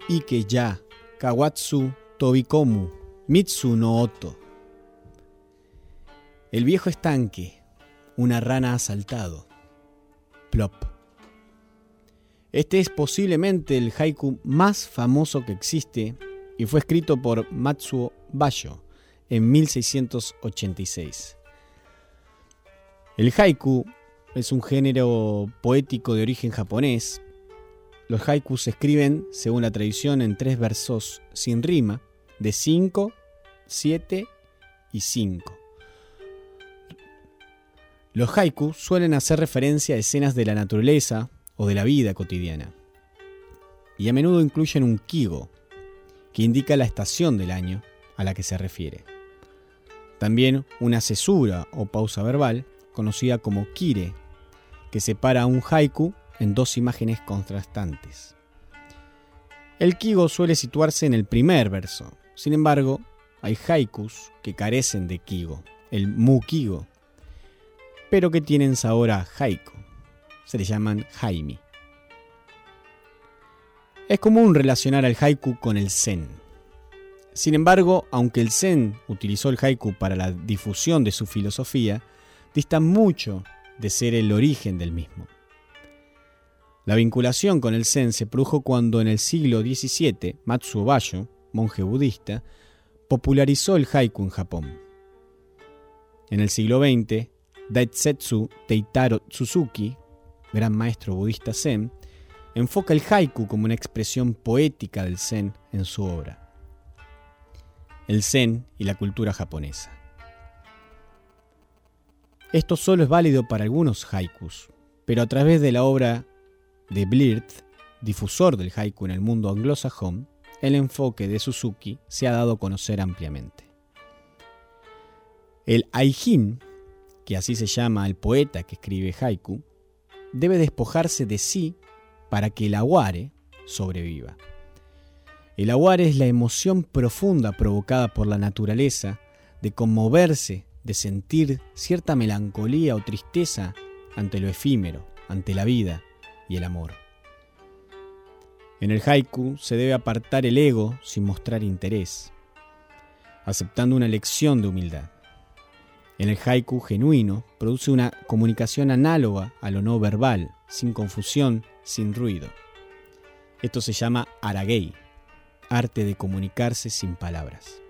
Furu Ike Ya, Kawatsu Tobikomu, Mitsu no Oto. El viejo estanque, una rana ha saltado. Plop. Este es posiblemente el haiku más famoso que existe y fue escrito por Matsuo Basho en 1686. El haiku es un género poético de origen japonés los haikus se escriben, según la tradición, en tres versos sin rima, de 5, 7 y 5. Los haikus suelen hacer referencia a escenas de la naturaleza o de la vida cotidiana. Y a menudo incluyen un kigo, que indica la estación del año a la que se refiere. También una cesura o pausa verbal, conocida como kire, que separa un haiku en dos imágenes contrastantes. El kigo suele situarse en el primer verso. Sin embargo, hay haikus que carecen de kigo, el mukigo, pero que tienen sabor a haiku. Se le llaman haimi. Es común relacionar al haiku con el zen. Sin embargo, aunque el zen utilizó el haiku para la difusión de su filosofía, dista mucho de ser el origen del mismo. La vinculación con el Zen se produjo cuando en el siglo XVII Matsuo Basho, monje budista, popularizó el haiku en Japón. En el siglo XX, Daisetsu Teitaro Suzuki, gran maestro budista Zen, enfoca el haiku como una expresión poética del Zen en su obra. El Zen y la cultura japonesa. Esto solo es válido para algunos haikus, pero a través de la obra de Blirth, difusor del haiku en el mundo anglosajón, el enfoque de Suzuki se ha dado a conocer ampliamente. El Aijin que así se llama el poeta que escribe haiku, debe despojarse de sí para que el aguare sobreviva. El aguare es la emoción profunda provocada por la naturaleza de conmoverse, de sentir cierta melancolía o tristeza ante lo efímero, ante la vida y el amor. En el haiku se debe apartar el ego sin mostrar interés, aceptando una lección de humildad. En el haiku genuino produce una comunicación análoga a lo no verbal, sin confusión, sin ruido. Esto se llama aragei, arte de comunicarse sin palabras.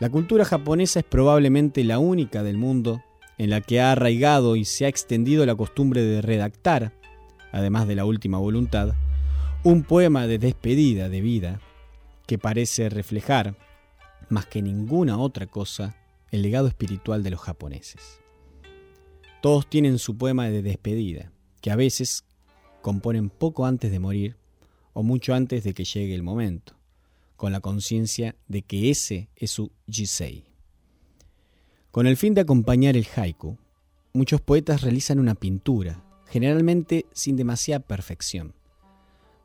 La cultura japonesa es probablemente la única del mundo en la que ha arraigado y se ha extendido la costumbre de redactar, además de la última voluntad, un poema de despedida de vida que parece reflejar, más que ninguna otra cosa, el legado espiritual de los japoneses. Todos tienen su poema de despedida, que a veces componen poco antes de morir o mucho antes de que llegue el momento, con la conciencia de que ese es su jisei. Con el fin de acompañar el haiku, muchos poetas realizan una pintura, generalmente sin demasiada perfección.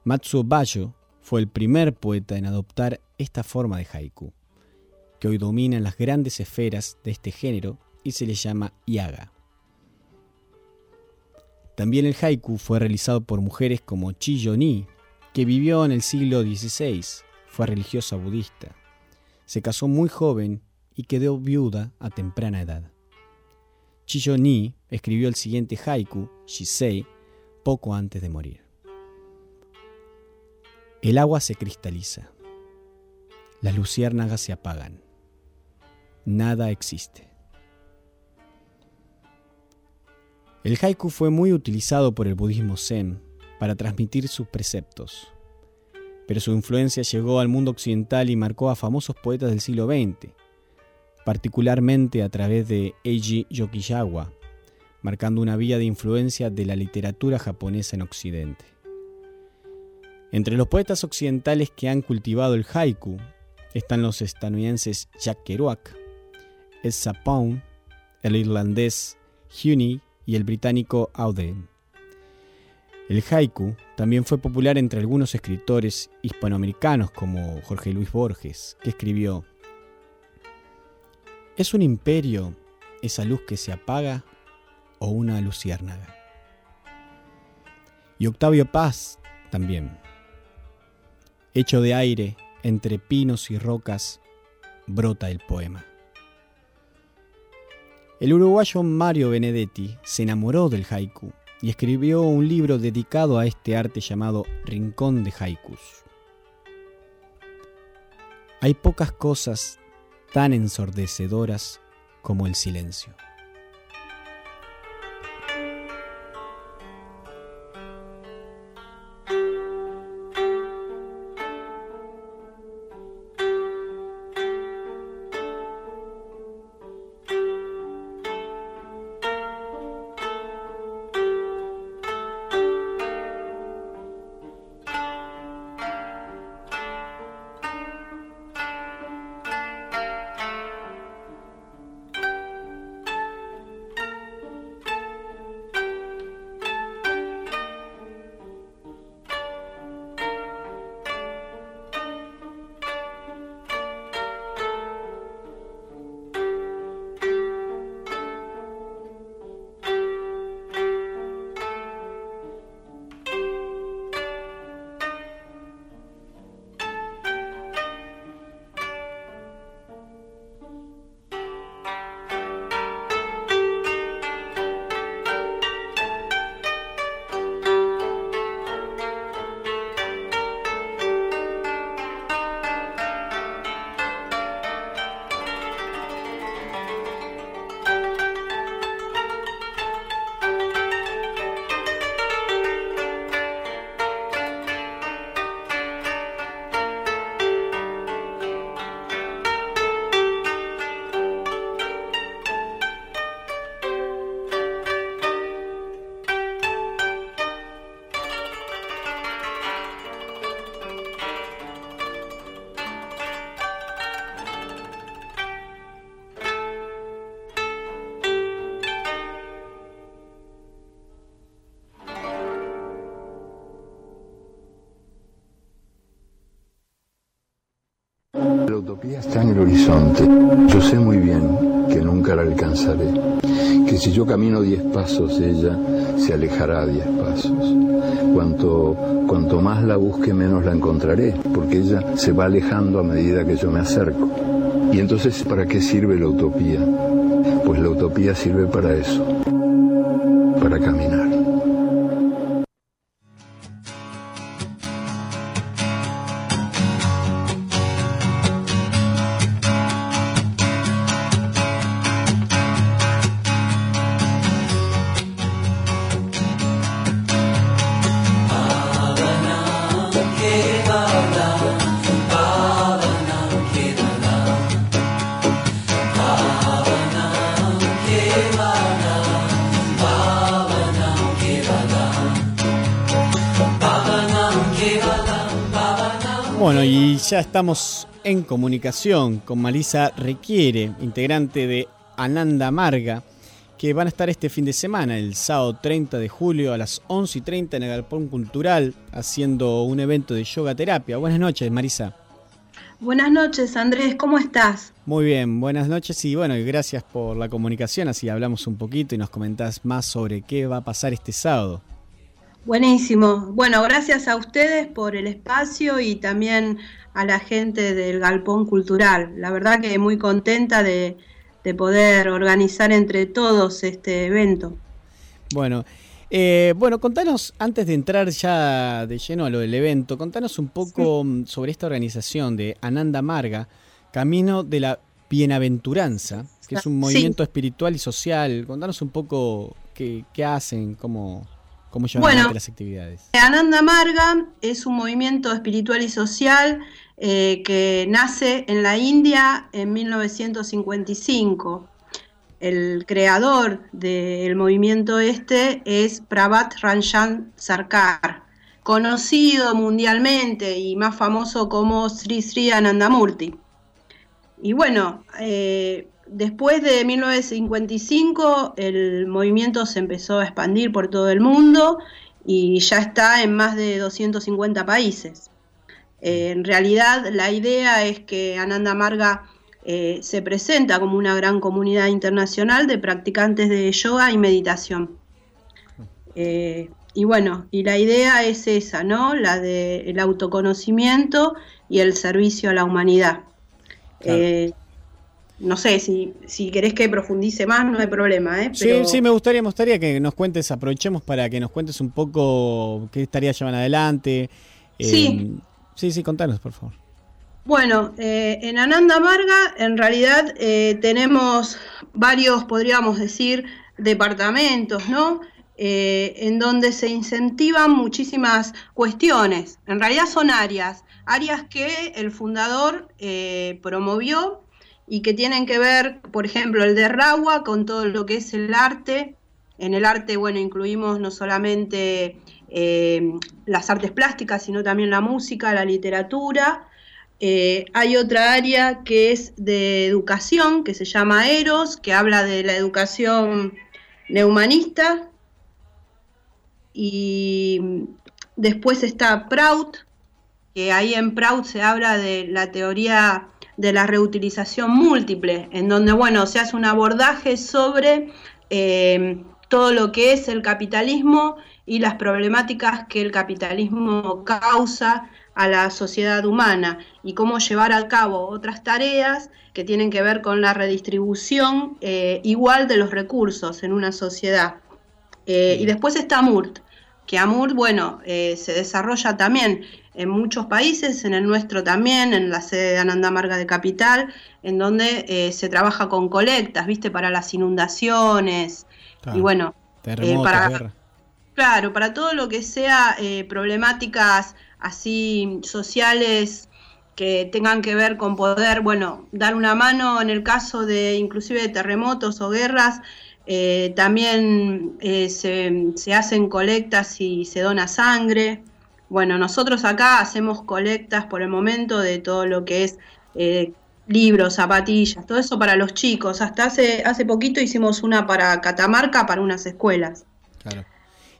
Matsuo Bayo fue el primer poeta en adoptar esta forma de haiku que hoy dominan las grandes esferas de este género y se le llama yaga. También el haiku fue realizado por mujeres como Chiyo Ni, que vivió en el siglo XVI, fue religiosa budista. Se casó muy joven y quedó viuda a temprana edad. Chiyo Ni escribió el siguiente haiku, Shisei, poco antes de morir. El agua se cristaliza. Las luciérnagas se apagan nada existe. El haiku fue muy utilizado por el budismo zen para transmitir sus preceptos, pero su influencia llegó al mundo occidental y marcó a famosos poetas del siglo XX, particularmente a través de Eiji Yokiyawa, marcando una vía de influencia de la literatura japonesa en Occidente. Entre los poetas occidentales que han cultivado el haiku están los estadounidenses Jack Kerouac, es Sapon, el irlandés Huni y el británico Auden. El haiku también fue popular entre algunos escritores hispanoamericanos como Jorge Luis Borges, que escribió, ¿Es un imperio esa luz que se apaga o una luciérnaga? Y Octavio Paz también. Hecho de aire, entre pinos y rocas, brota el poema. El uruguayo Mario Benedetti se enamoró del haiku y escribió un libro dedicado a este arte llamado Rincón de Haikus. Hay pocas cosas tan ensordecedoras como el silencio. Camino diez pasos, ella se alejará diez pasos. Cuanto, cuanto más la busque, menos la encontraré, porque ella se va alejando a medida que yo me acerco. Y entonces, ¿para qué sirve la utopía? Pues la utopía sirve para eso, para caminar. Ya estamos en comunicación con Malisa Requiere, integrante de Ananda Marga, que van a estar este fin de semana, el sábado 30 de julio a las 11 y 30 en el Galpón Cultural, haciendo un evento de yoga terapia. Buenas noches, Marisa. Buenas noches, Andrés, ¿cómo estás? Muy bien, buenas noches y bueno, gracias por la comunicación, así hablamos un poquito y nos comentás más sobre qué va a pasar este sábado. Buenísimo. Bueno, gracias a ustedes por el espacio y también a la gente del Galpón Cultural. La verdad que muy contenta de, de poder organizar entre todos este evento. Bueno, eh, bueno, contanos, antes de entrar ya de lleno a lo del evento, contanos un poco mm, sobre esta organización de Ananda Marga, Camino de la Bienaventuranza, que es un Sí. movimiento espiritual y social. Contanos un poco qué, qué hacen, cómo, cómo llevan Bueno. las actividades. Ananda Marga es un movimiento espiritual y social eh, que nace en la India en 1955. El creador del movimiento este es Prabhat Ranjan Sarkar, conocido mundialmente y más famoso como Sri Sri Anandamurti. Y bueno, eh, después de 1955 el movimiento se empezó a expandir por todo el mundo y ya está en más de 250 países. Eh, en realidad la idea es que Ananda Marga eh, se presenta como una gran comunidad internacional de practicantes de yoga y meditación. Eh, y bueno, y la idea es esa, ¿no? La del autoconocimiento y el servicio a la humanidad. Eh, no sé, si, si querés que profundice más, no hay problema, ¿eh? Pero- Sí, sí, me gustaría, me gustaría que nos cuentes, aprovechemos para que nos cuentes un poco qué estaría llevan adelante. Eh, Sí. Sí, sí, contanos, por favor. Bueno, eh, en Ananda Marga en realidad eh, tenemos varios, podríamos decir, departamentos, ¿no? En donde se incentivan muchísimas cuestiones. En realidad son áreas, áreas que el fundador promovió y que tienen que ver, por ejemplo, el de Rawa con todo lo que es el arte. En el arte, bueno, incluimos no solamente eh, las artes plásticas, sino también la música, la literatura. Eh, hay otra área que es de educación, que se llama Eros, que habla de la educación neumanista. Y después está Prout, que ahí en Prout se habla de la teoría de la reutilización múltiple, en donde, bueno, se hace un abordaje sobre eh, todo lo que es el capitalismo y las problemáticas que el capitalismo causa a la sociedad humana y cómo llevar a cabo otras tareas que tienen que ver con la redistribución eh, igual de los recursos en una sociedad. Eh, y después está AMURT, que AMURT, bueno, eh, se desarrolla también en muchos países, en el nuestro también, en la sede de Ananda Marga de Capital, en donde eh, se trabaja con colectas, ¿viste? Para las inundaciones y bueno, eh, para, guerra. Claro, para todo lo que sea eh, problemáticas así sociales que tengan que ver con poder, bueno, dar una mano en el caso de inclusive de terremotos o guerras, eh, también eh, se, se hacen colectas y se dona sangre. Bueno, nosotros acá hacemos colectas por el momento de todo lo que es eh, libros, zapatillas, todo eso para los chicos. Hasta hace, hace poquito hicimos una para Catamarca, para unas escuelas. Claro.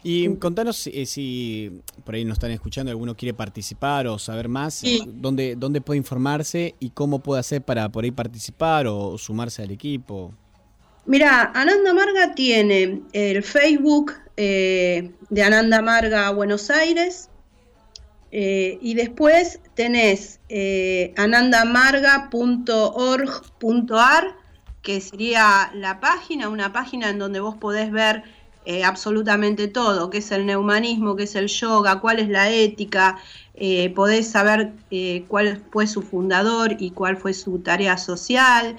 Y contanos eh, si por ahí nos están escuchando, alguno quiere participar o saber más, ¿dónde, dónde puede informarse y cómo puede hacer para por ahí participar o sumarse al equipo. Mira, Ananda Marga tiene el Facebook eh, de Ananda Marga Buenos Aires y después tenés anandamarga.org.ar que sería la página, una página en donde vos podés ver eh, absolutamente todo, qué es el neumanismo, qué es el yoga, cuál es la ética, eh, podés saber eh, cuál fue su fundador y cuál fue su tarea social.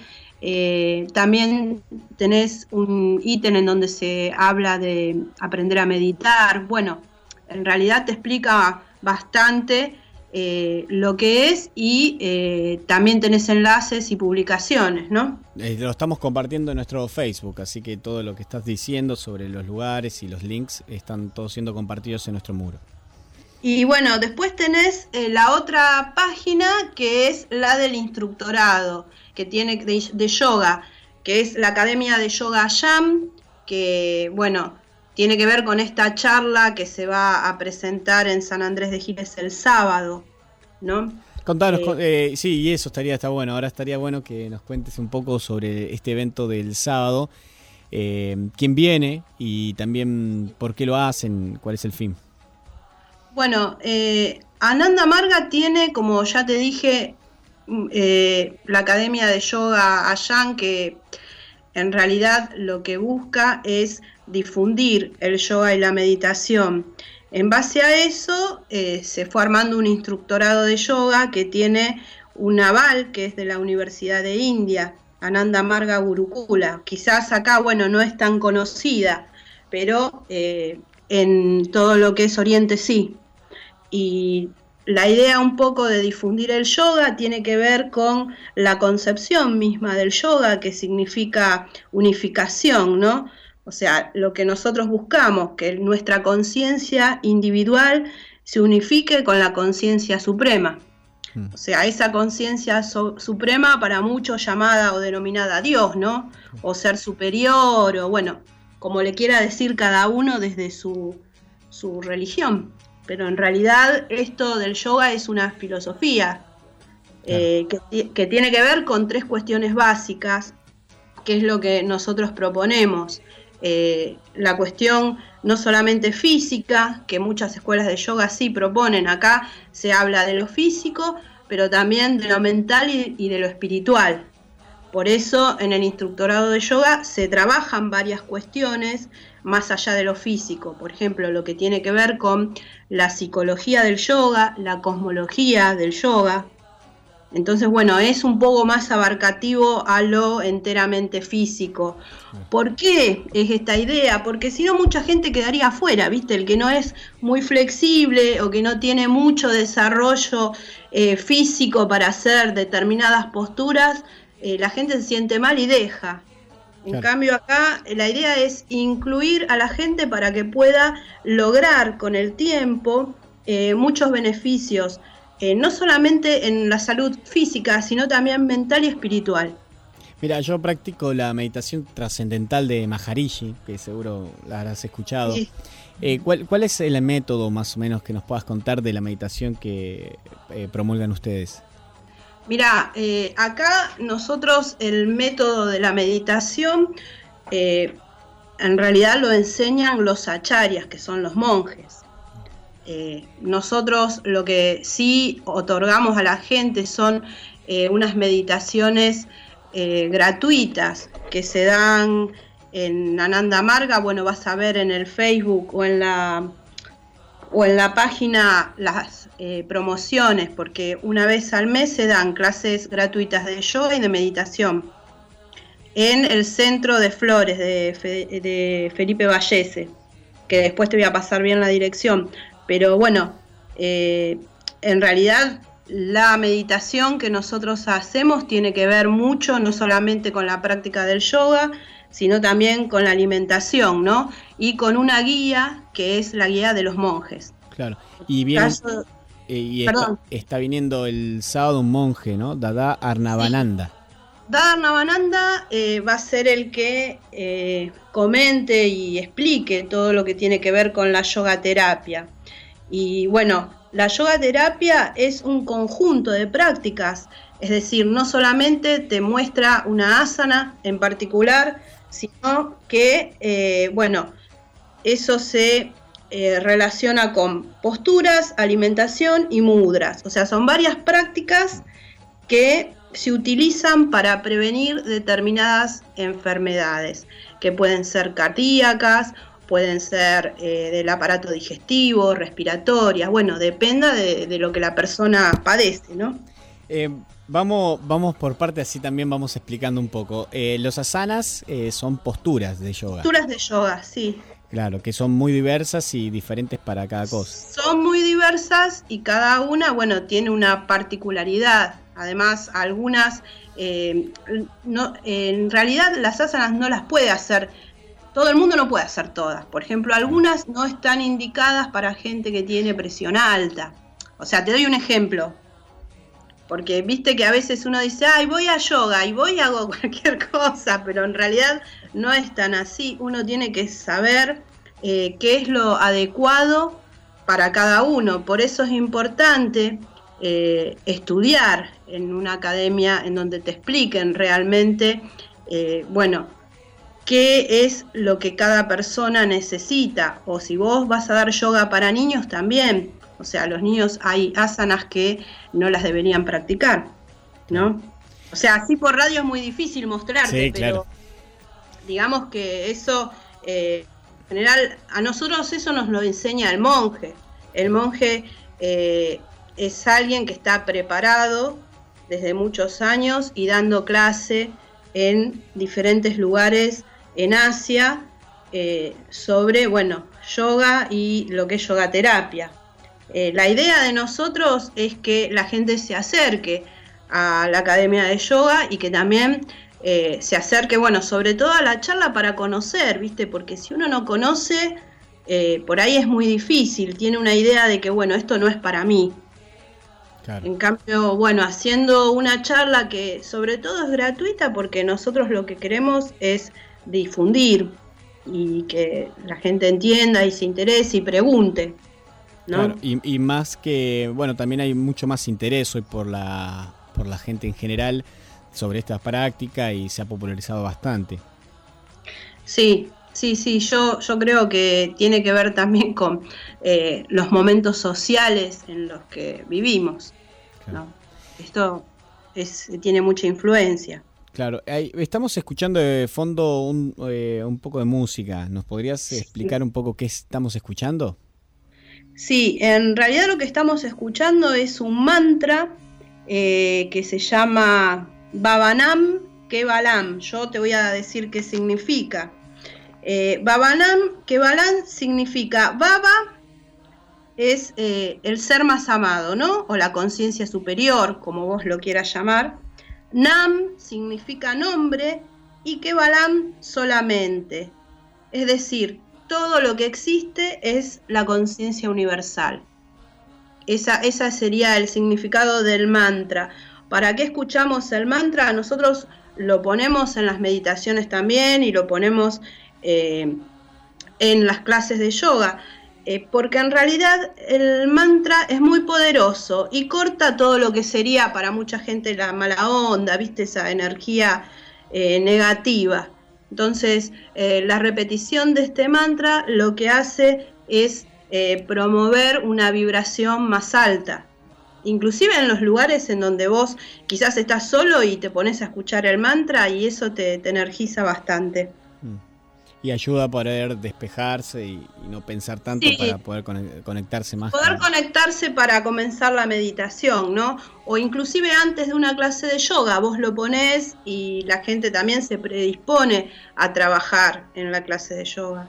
también tenés un ítem en donde se habla de aprender a meditar. Bueno, en realidad te explica bastante eh, lo que es y eh, también tenés enlaces y publicaciones, ¿no? Eh, lo estamos compartiendo en nuestro Facebook, así que todo lo que estás diciendo sobre los lugares y los links están todos siendo compartidos en nuestro muro. Y bueno, después tenés la otra página que es la del instructorado, que tiene de, yoga, que es la Academia de Yoga Jam, que bueno, tiene que ver con esta charla que se va a presentar en San Andrés de Giles el sábado, ¿no? Contanos, eh, eh, sí, y eso estaría está bueno. Ahora estaría bueno que nos cuentes un poco sobre este evento del sábado. Eh, ¿Quién viene y también por qué lo hacen? ¿Cuál es el fin? Bueno, Ananda Marga tiene, como ya te dije, mm, la Academia de Yoga Ayan, que en realidad lo que busca es difundir el yoga y la meditación. En base a eso eh, se fue armando un instructorado de yoga que tiene un aval que es de la Universidad de India, Ananda Marga Gurukula. Quizás acá, bueno, no es tan conocida, pero eh, en todo lo que es Oriente sí. Y la idea un poco de difundir el yoga tiene que ver con la concepción misma del yoga, que significa unificación, ¿no? O sea, lo que nosotros buscamos, que nuestra conciencia individual se unifique con la conciencia suprema. Hmm. O sea, esa conciencia suprema para muchos llamada o denominada Dios, ¿no? O ser superior, o bueno, como le quiera decir cada uno desde su, religión. Pero en realidad esto del yoga es una filosofía eh, que, que tiene que ver con tres cuestiones básicas, que es lo que nosotros proponemos. Eh, la cuestión no solamente física, que muchas escuelas de yoga sí proponen, acá se habla de lo físico, pero también de lo mental y, de lo espiritual. Por eso en el instructorado de yoga se trabajan varias cuestiones más allá de lo físico. Por ejemplo, lo que tiene que ver con la psicología del yoga, la cosmología del yoga, entonces, bueno, es un poco más abarcativo a lo enteramente físico. ¿Por qué es esta idea? Porque si no, mucha gente quedaría afuera, ¿viste? El que no es muy flexible o que no tiene mucho desarrollo eh, físico para hacer determinadas posturas, eh, la gente se siente mal y deja. En cambio acá la idea es incluir a la gente para que pueda lograr con el tiempo eh, muchos beneficios eh, no solamente en la salud física, sino también mental y espiritual. Mira, yo practico la meditación trascendental de Maharishi, que seguro la habrás escuchado. Eh, ¿cuál, es el método más o menos que nos puedas contar de la meditación que eh, promulgan ustedes? Mira, acá nosotros el método de la meditación en realidad lo enseñan los acharyas, que son los monjes. Eh, nosotros lo que sí otorgamos a la gente son eh, unas meditaciones eh, gratuitas que se dan en Ananda Marga, bueno, vas a ver en el Facebook o en la, o en la página las promociones, porque una vez al mes se dan clases gratuitas de yoga y de meditación en el Centro de Flores de, de Felipe Vallese, que después te voy a pasar bien la dirección. Pero bueno, eh, en realidad la meditación que nosotros hacemos tiene que ver mucho, no solamente con la práctica del yoga, sino también con la alimentación, ¿no? Y con una guía que es la guía de los monjes. Claro. Y bien. Eh, y está, viniendo el sábado un monje, ¿no? Dada Arnabananda. Dadar eh, va a ser el que eh, comente y explique todo lo que tiene que ver con la yoga terapia. Y bueno, la yoga terapia es un conjunto de prácticas, es decir, no solamente te muestra una asana en particular, sino que, eh, bueno, eso se eh, relaciona con posturas, alimentación y mudras. O sea, son varias prácticas que se utilizan para prevenir determinadas enfermedades, que pueden ser cardíacas, pueden ser eh, del aparato digestivo, respiratorias, bueno, dependa de, lo que la persona padece, ¿no? Eh, vamos, vamos por parte, así también vamos explicando un poco. los asanas son posturas de yoga. Posturas de yoga, sí. Claro, que son muy diversas y diferentes para cada cosa. Son muy diversas y cada una, bueno, tiene una particularidad. Además, algunas, eh, no, en realidad las asanas no las puede hacer, todo el mundo no puede hacer todas. Por ejemplo, algunas no están indicadas para gente que tiene presión alta. O sea, te doy un ejemplo. Porque viste que a veces uno dice, ay, voy a yoga y voy a hago cualquier cosa, pero en realidad no es tan así. Uno tiene que saber eh, qué es lo adecuado para cada uno. Por eso es importante eh, estudiar en una academia en donde te expliquen realmente, eh, bueno, qué es lo que cada persona necesita. O si vos vas a dar yoga para niños también. O sea, los niños hay asanas que no las deberían practicar, ¿no? O sea, así por radio es muy difícil mostrarte, pero digamos que eso, eh, en general, a nosotros eso nos lo enseña el monje. El monje eh, es alguien que está preparado desde muchos años y dando clase en diferentes lugares en Asia eh, sobre, bueno, yoga y lo que es yoga terapia. Eh, la idea de nosotros es que la gente se acerque a la academia de yoga y que también eh, se acerque, bueno, sobre todo a la charla para conocer, ¿viste? Porque si uno no conoce, eh, por ahí es muy difícil, tiene una idea de que, bueno, esto no es para mí. En cambio, bueno, haciendo una charla que sobre todo es gratuita porque nosotros lo que queremos es difundir y que la gente entienda y se interese y pregunte y, más que, bueno, también hay mucho más interés hoy por la, por la gente en general sobre esta práctica y se ha popularizado bastante. Sí, sí, sí, yo, yo creo que tiene que ver también con eh, los momentos sociales en los que vivimos. Esto es, tiene mucha influencia. Claro, estamos escuchando de fondo un, eh, un poco de música. ¿Nos podrías explicar un poco qué estamos escuchando? Sí, en realidad lo que estamos escuchando es un mantra eh, que se llama Babanam Kebalam. Yo te voy a decir qué significa. Eh, Babanam Kebalam significa Baba es eh, el ser más amado, ¿no? O la conciencia superior, como vos lo quieras llamar. Nam significa nombre y Kebalam solamente. Es decir, todo lo que existe es la conciencia universal. Esa, esa sería el significado del mantra. ¿Para qué escuchamos el mantra? Nosotros lo ponemos en las meditaciones también y lo ponemos eh, en las clases de yoga, eh, porque en realidad el mantra es muy poderoso y corta todo lo que sería para mucha gente la mala onda, viste esa energía eh, negativa. Entonces, eh, la repetición de este mantra lo que hace es promover una vibración más alta. Inclusive en los lugares en donde vos quizás estás solo y te pones a escuchar el mantra y eso te energiza bastante y ayuda a poder despejarse y, no pensar tanto para poder conectarse más. Poder conectarse para comenzar la meditación, ¿no? O inclusive antes de una clase de yoga, vos lo ponés y la gente también se predispone a trabajar en la clase de yoga.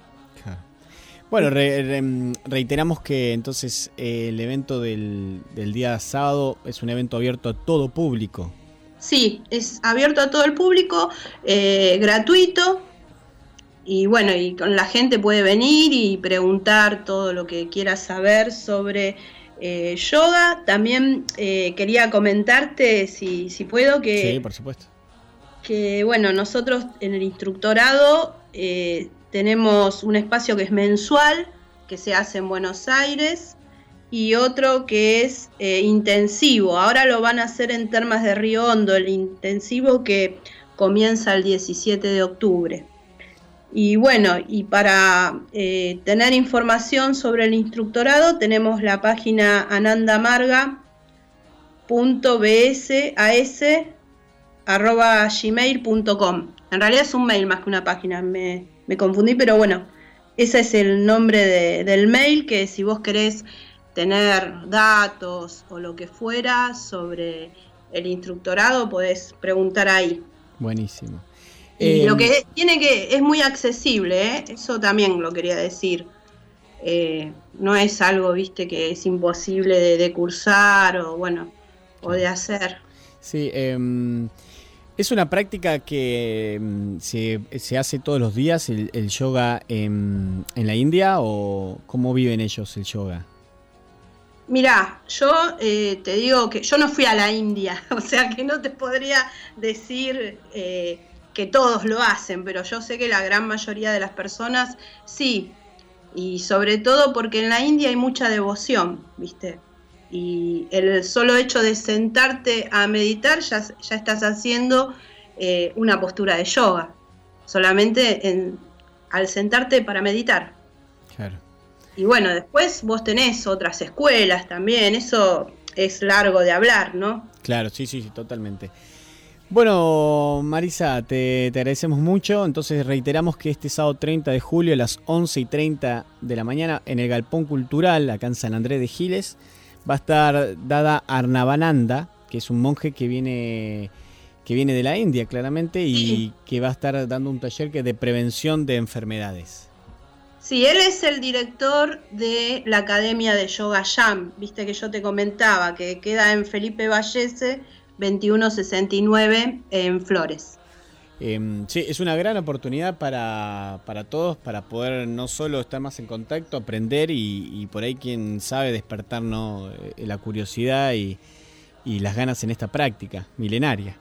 Bueno, reiteramos que entonces el evento del, día sábado es un evento abierto a todo público. Sí, es abierto a todo el público, eh, gratuito, y bueno, y con la gente puede venir y preguntar todo lo que quiera saber sobre eh, yoga. También eh, quería comentarte, si, si puedo, que... Sí, por supuesto. que, bueno, nosotros en el instructorado eh, tenemos un espacio que es mensual, que se hace en Buenos Aires, y otro que es intensivo. Ahora lo van a hacer en Termas de Río Hondo, el intensivo que comienza el 17 de octubre. Y bueno, y para eh, tener información sobre el instructorado tenemos la página anandamarga.bsas.gmail.com. En realidad es un mail más que una página, me, me confundí, pero bueno, ese es el nombre de- del mail que si vos querés tener datos o lo que fuera sobre el instructorado, podés preguntar ahí. Buenísimo. Y Eh, lo que tiene que es muy accesible, ¿eh? eso también lo quería decir. Eh, no es algo, viste, que es imposible de, de cursar o bueno, o de hacer. Sí, em, es una práctica que em, se, se hace todos los días, el, el yoga en, en la India, o cómo viven ellos el yoga. Mirá, yo eh, te digo que yo no fui a la India, o sea que no te podría decir eh, que todos lo hacen, pero yo sé que la gran mayoría de las personas sí, y sobre todo porque en la India hay mucha devoción, ¿viste? Y el solo hecho de sentarte a meditar ya, ya estás haciendo eh, una postura de yoga, solamente en- al sentarte para meditar. Claro. Y bueno, después vos tenés otras escuelas también, eso es largo de hablar, ¿no? Claro, sí, sí, sí, totalmente. Bueno, Marisa, te, te agradecemos mucho. Entonces reiteramos que este sábado 30 de julio a las 11 y 30 de la mañana en el Galpón Cultural, acá en San Andrés de Giles, va a estar dada Arnabananda, que es un monje que viene, que viene de la India, claramente, y que va a estar dando un taller que de prevención de enfermedades. Sí, él es el director de la Academia de Yoga Jam, viste que yo te comentaba, que queda en Felipe Vallese 2169 en Flores. Eh, sí, es una gran oportunidad para, para todos, para poder no solo estar más en contacto, aprender y, y por ahí, quien sabe, despertarnos eh, la curiosidad y, y las ganas en esta práctica milenaria.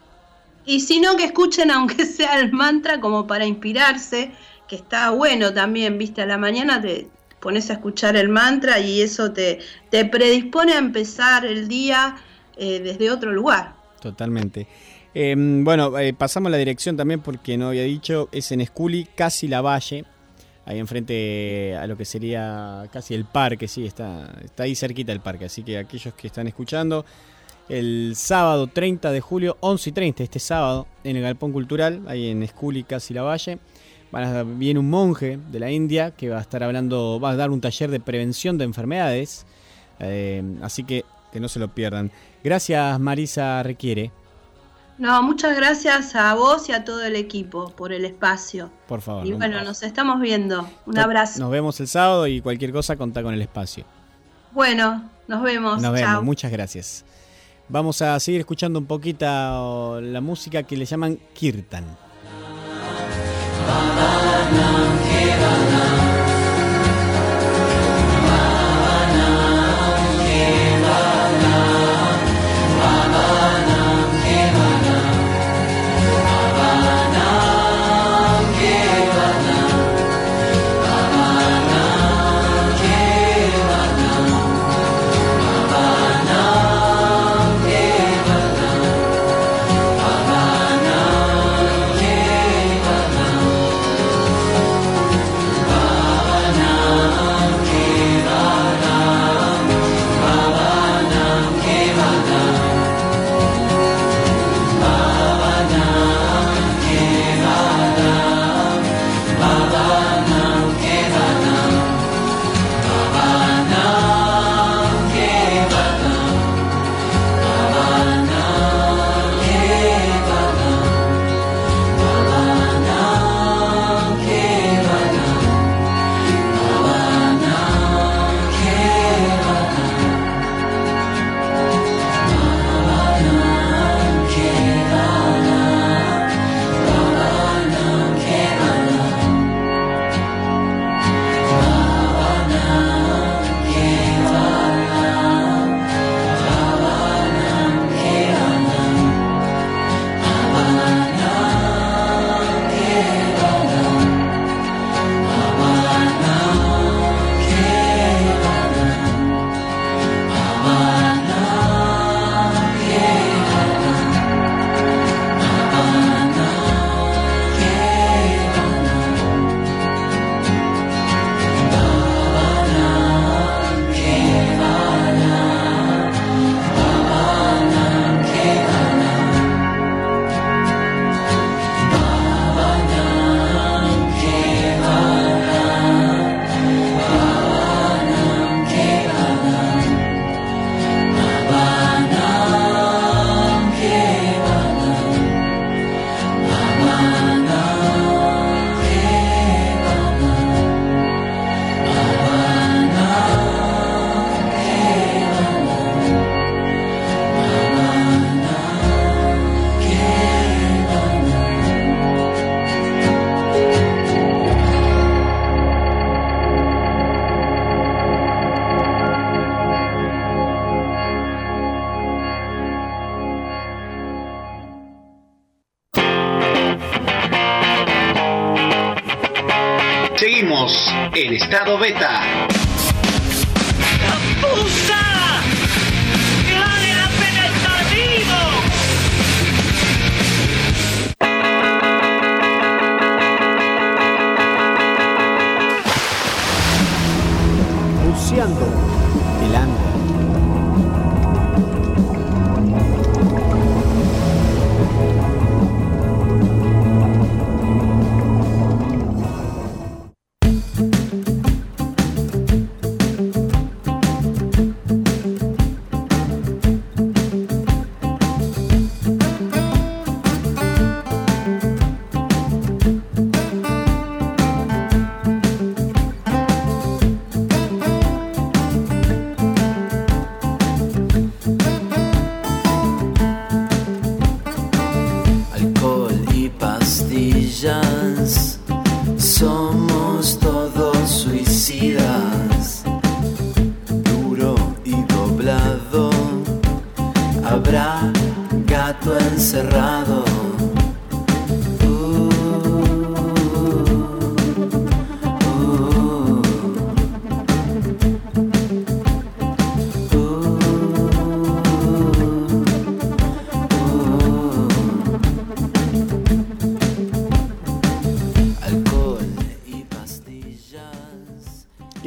Y si no, que escuchen aunque sea el mantra como para inspirarse, que está bueno también, viste, a la mañana te pones a escuchar el mantra y eso te, te predispone a empezar el día eh, desde otro lugar. Totalmente. Eh, bueno, eh, pasamos la dirección también porque no había dicho, es en Esculi, casi la Valle, ahí enfrente a lo que sería casi el parque, sí, está, está ahí cerquita el parque, así que aquellos que están escuchando, el sábado 30 de julio, 11 y 30, este sábado, en el Galpón Cultural, ahí en Esculi, casi la Valle, van a, viene un monje de la India que va a estar hablando, va a dar un taller de prevención de enfermedades, eh, así que que no se lo pierdan. Gracias Marisa Requiere. No, muchas gracias a vos y a todo el equipo por el espacio. Por favor. Y ¿no? bueno, nos estamos viendo. Un No- abrazo. Nos vemos el sábado y cualquier cosa contá con el espacio. Bueno, nos vemos. Nos vemos, muchas gracias. Vamos a seguir escuchando un poquito la música que le llaman Kirtan.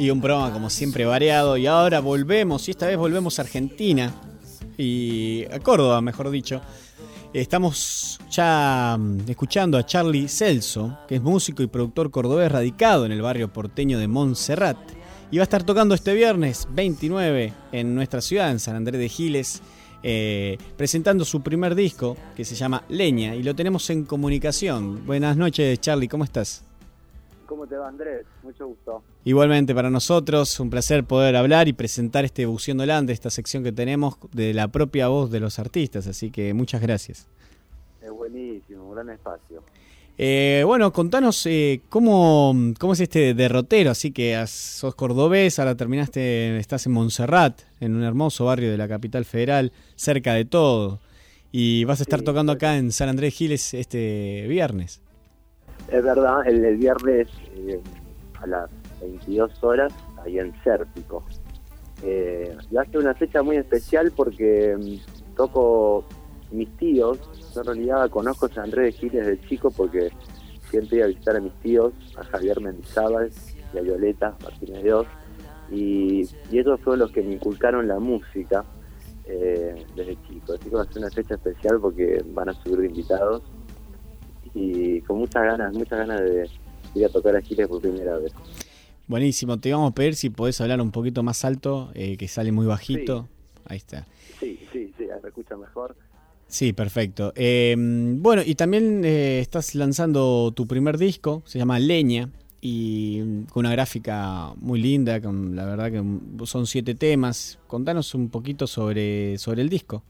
Y un programa como siempre variado. Y ahora volvemos, y esta vez volvemos a Argentina. Y a Córdoba, mejor dicho. Estamos ya mm, escuchando a Charlie Celso, que es músico y productor cordobés radicado en el barrio porteño de Montserrat. Y va a estar tocando este viernes 29 en nuestra ciudad, en San Andrés de Giles, eh, presentando su primer disco que se llama Leña. Y lo tenemos en comunicación. Buenas noches, Charlie, ¿cómo estás? ¿Cómo te va Andrés? Mucho gusto. Igualmente para nosotros, un placer poder hablar y presentar este Buceando Land, esta sección que tenemos de la propia voz de los artistas, así que muchas gracias. Es buenísimo, un gran espacio. Eh, bueno, contanos eh, cómo, cómo es este derrotero, así que sos cordobés, ahora terminaste, estás en Montserrat, en un hermoso barrio de la capital federal, cerca de todo, y vas a estar tocando acá en San Andrés Giles este viernes. Es verdad, el, el viernes eh, a las 22 horas, ahí en Sérpico. Eh, y hace una fecha muy especial porque mm, toco mis tíos. Yo en realidad conozco San Andrés de Giles de chico porque siempre iba a visitar a mis tíos, a Javier Mendizábal y a Violeta Martínez de Oz. Y, y ellos fueron los que me inculcaron la música eh, desde chico. Así que va a ser una fecha especial porque van a subir invitados y con muchas ganas, muchas ganas de ir a tocar a Giles por primera vez. Buenísimo, te vamos a pedir si podés hablar un poquito más alto, eh, que sale muy bajito. Ahí está. Sí, sí, sí, me escucha mejor. Sí, perfecto. Eh, bueno, y también eh, estás lanzando tu primer disco, se llama Leña, y mm, con una gráfica muy linda, con la verdad que mm, son siete temas. Contanos un poquito sobre, sobre el disco.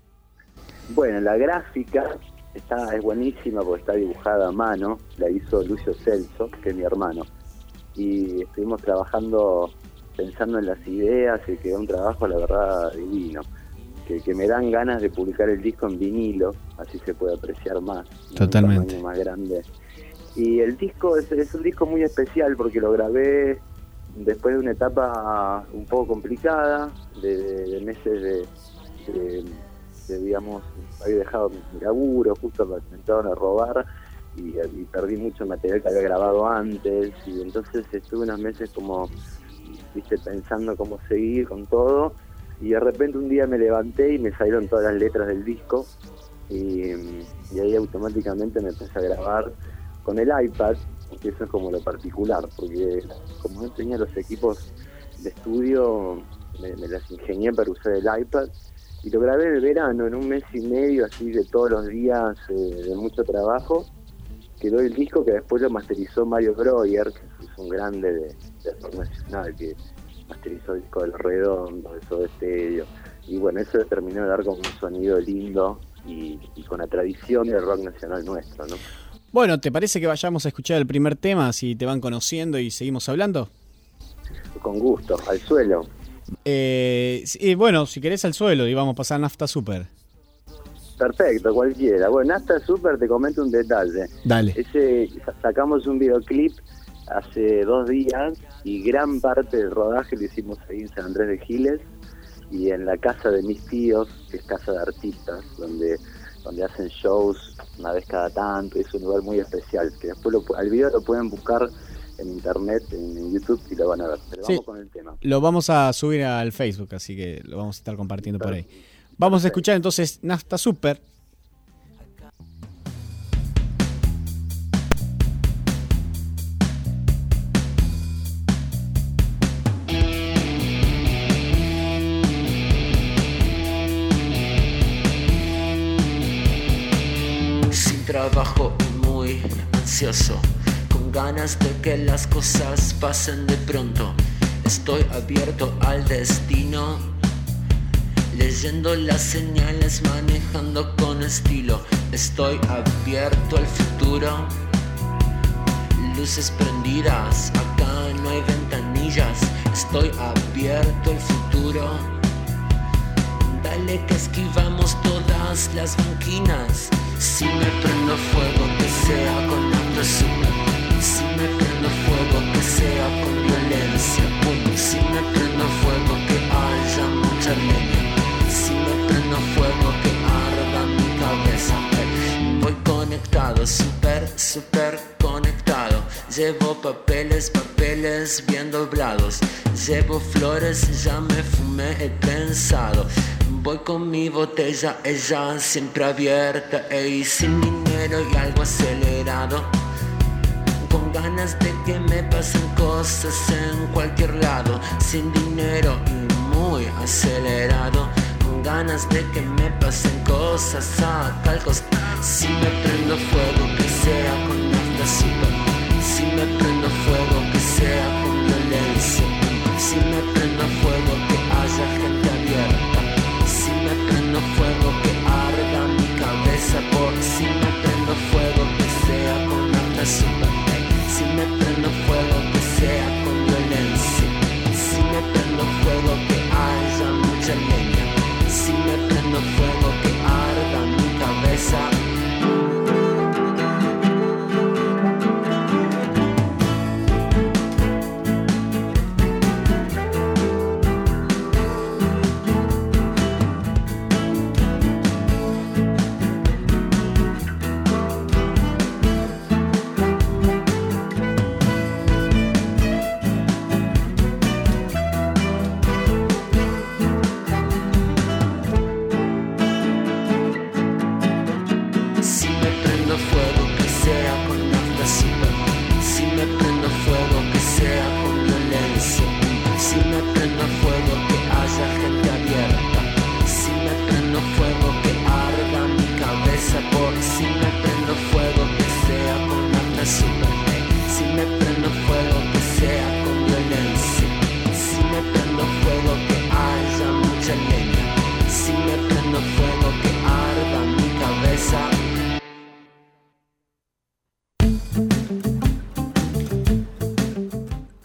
Bueno, la gráfica está es buenísima porque está dibujada a mano, la hizo Lucio Celso, que es mi hermano. Y estuvimos trabajando pensando en las ideas y quedó un trabajo, la verdad, divino. Que, que me dan ganas de publicar el disco en vinilo, así se puede apreciar más. Totalmente. tamaño más grande. Y el disco es, es un disco muy especial porque lo grabé después de una etapa un poco complicada, de, de- de meses de, de- de, digamos, había dejado mi laburo, justo me intentaron a robar y, y perdí mucho material que había grabado antes y entonces estuve unos meses como, viste, pensando cómo seguir con todo y de repente un día me levanté y me salieron todas las letras del disco y, ahí automáticamente me empecé a grabar con el iPad, que eso es como lo particular, porque como no tenía los equipos de estudio, me las ingenié para usar el iPad y lo grabé en el verano, en un mes y medio así de todos los días eh, de mucho trabajo. Quedó el disco que después lo masterizó Mario Breuer, que es un grande de, de rock nacional, que masterizó el disco del Redondo, de Soda Stereo. Y bueno, eso terminó de dar como un sonido lindo y, y con la tradición del rock nacional nuestro, ¿no? Bueno, ¿te parece que vayamos a escuchar el primer tema, si te van conociendo y seguimos hablando? Con gusto, al suelo. Eh, bueno, si querés al suelo y vamos a pasar nafta super. Perfecto, cualquiera. Bueno, hasta Super te comento un detalle. Dale. Ese, sa- sacamos un videoclip hace dos días y gran parte del rodaje lo hicimos ahí en San Andrés de Giles y en la casa de mis tíos, que es casa de artistas, donde donde hacen shows una vez cada tanto, es un lugar muy especial, que después lo, al video lo pueden buscar en internet, en, en YouTube y lo van a ver. Pero Sí. vamos con el tema. Lo vamos a subir al Facebook, así que lo vamos a estar compartiendo por ahí. Vamos a escuchar entonces Nafta Super. Sin trabajo y muy ansioso, ganas de que las cosas pasen de pronto. Estoy abierto al destino, leyendo las señales, manejando con estilo. Estoy abierto al futuro, luces prendidas, acá no hay ventanillas. Estoy abierto al futuro. Dale que esquivamos todas las banquinas. Si me prendo fuego, que sea con. Si me prendo fuego, que sea con violencia. Si me prendo fuego, que haya mucha leña. Si me prendo fuego, que arda mi cabeza. Voy conectado, super, super conectado. Llevo papeles, papeles bien doblados. Llevo flores, ya me fumé el pensado. Voy con mi botella, ella siempre abierta, ey, sin dinero y algo acelerado. Ganas de que me pasen cosas en cualquier lado, sin dinero y muy acelerado. Con ganas de que me pasen cosas a tal costa. Si me prendo fuego, que sea con nafta. Si me prendo fuego, que sea con violencia. Si me prendo fuego, que haya gente abierta. Si me prendo fuego, que arda mi cabeza. Por si me prendo fuego, que sea con nafta Si me prendo fuego, que arda mi cabeza.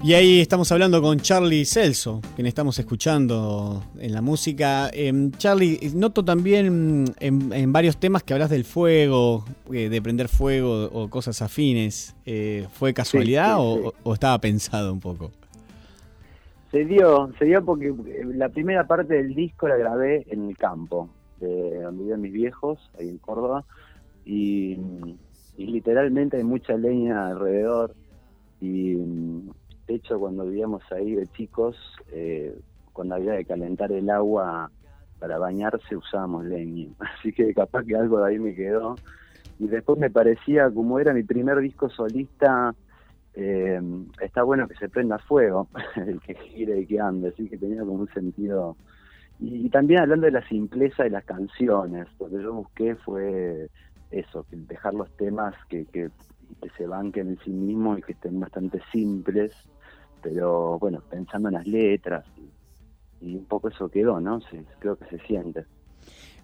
Y ahí estamos hablando con Charlie Celso, quien estamos escuchando en la música. Em, Charlie, noto también mm, en, en varios temas que hablas del fuego, eh, de prender fuego o cosas afines. Eh, ¿Fue casualidad sí, o, sí. o estaba pensado un poco? Se dio, se dio porque eh, la primera parte del disco la grabé en el campo, de donde viven mis viejos, ahí en Córdoba, y, y literalmente hay mucha leña alrededor. Y hecho, cuando vivíamos ahí de chicos, cuando había que calentar el agua para bañarse usábamos leña. Así que capaz que algo de ahí me quedó. Y después me parecía, como era mi primer disco solista, eh, está bueno que se prenda fuego, el que gire y que ande, así que tenía como un sentido. Y, también hablando de la simpleza de las canciones, lo que yo busqué fue eso, dejar los temas que, que, que se banquen en sí mismos y que estén bastante simples, pero bueno, pensando en las letras, y, y un poco eso quedó, ¿no? Se, creo que se siente.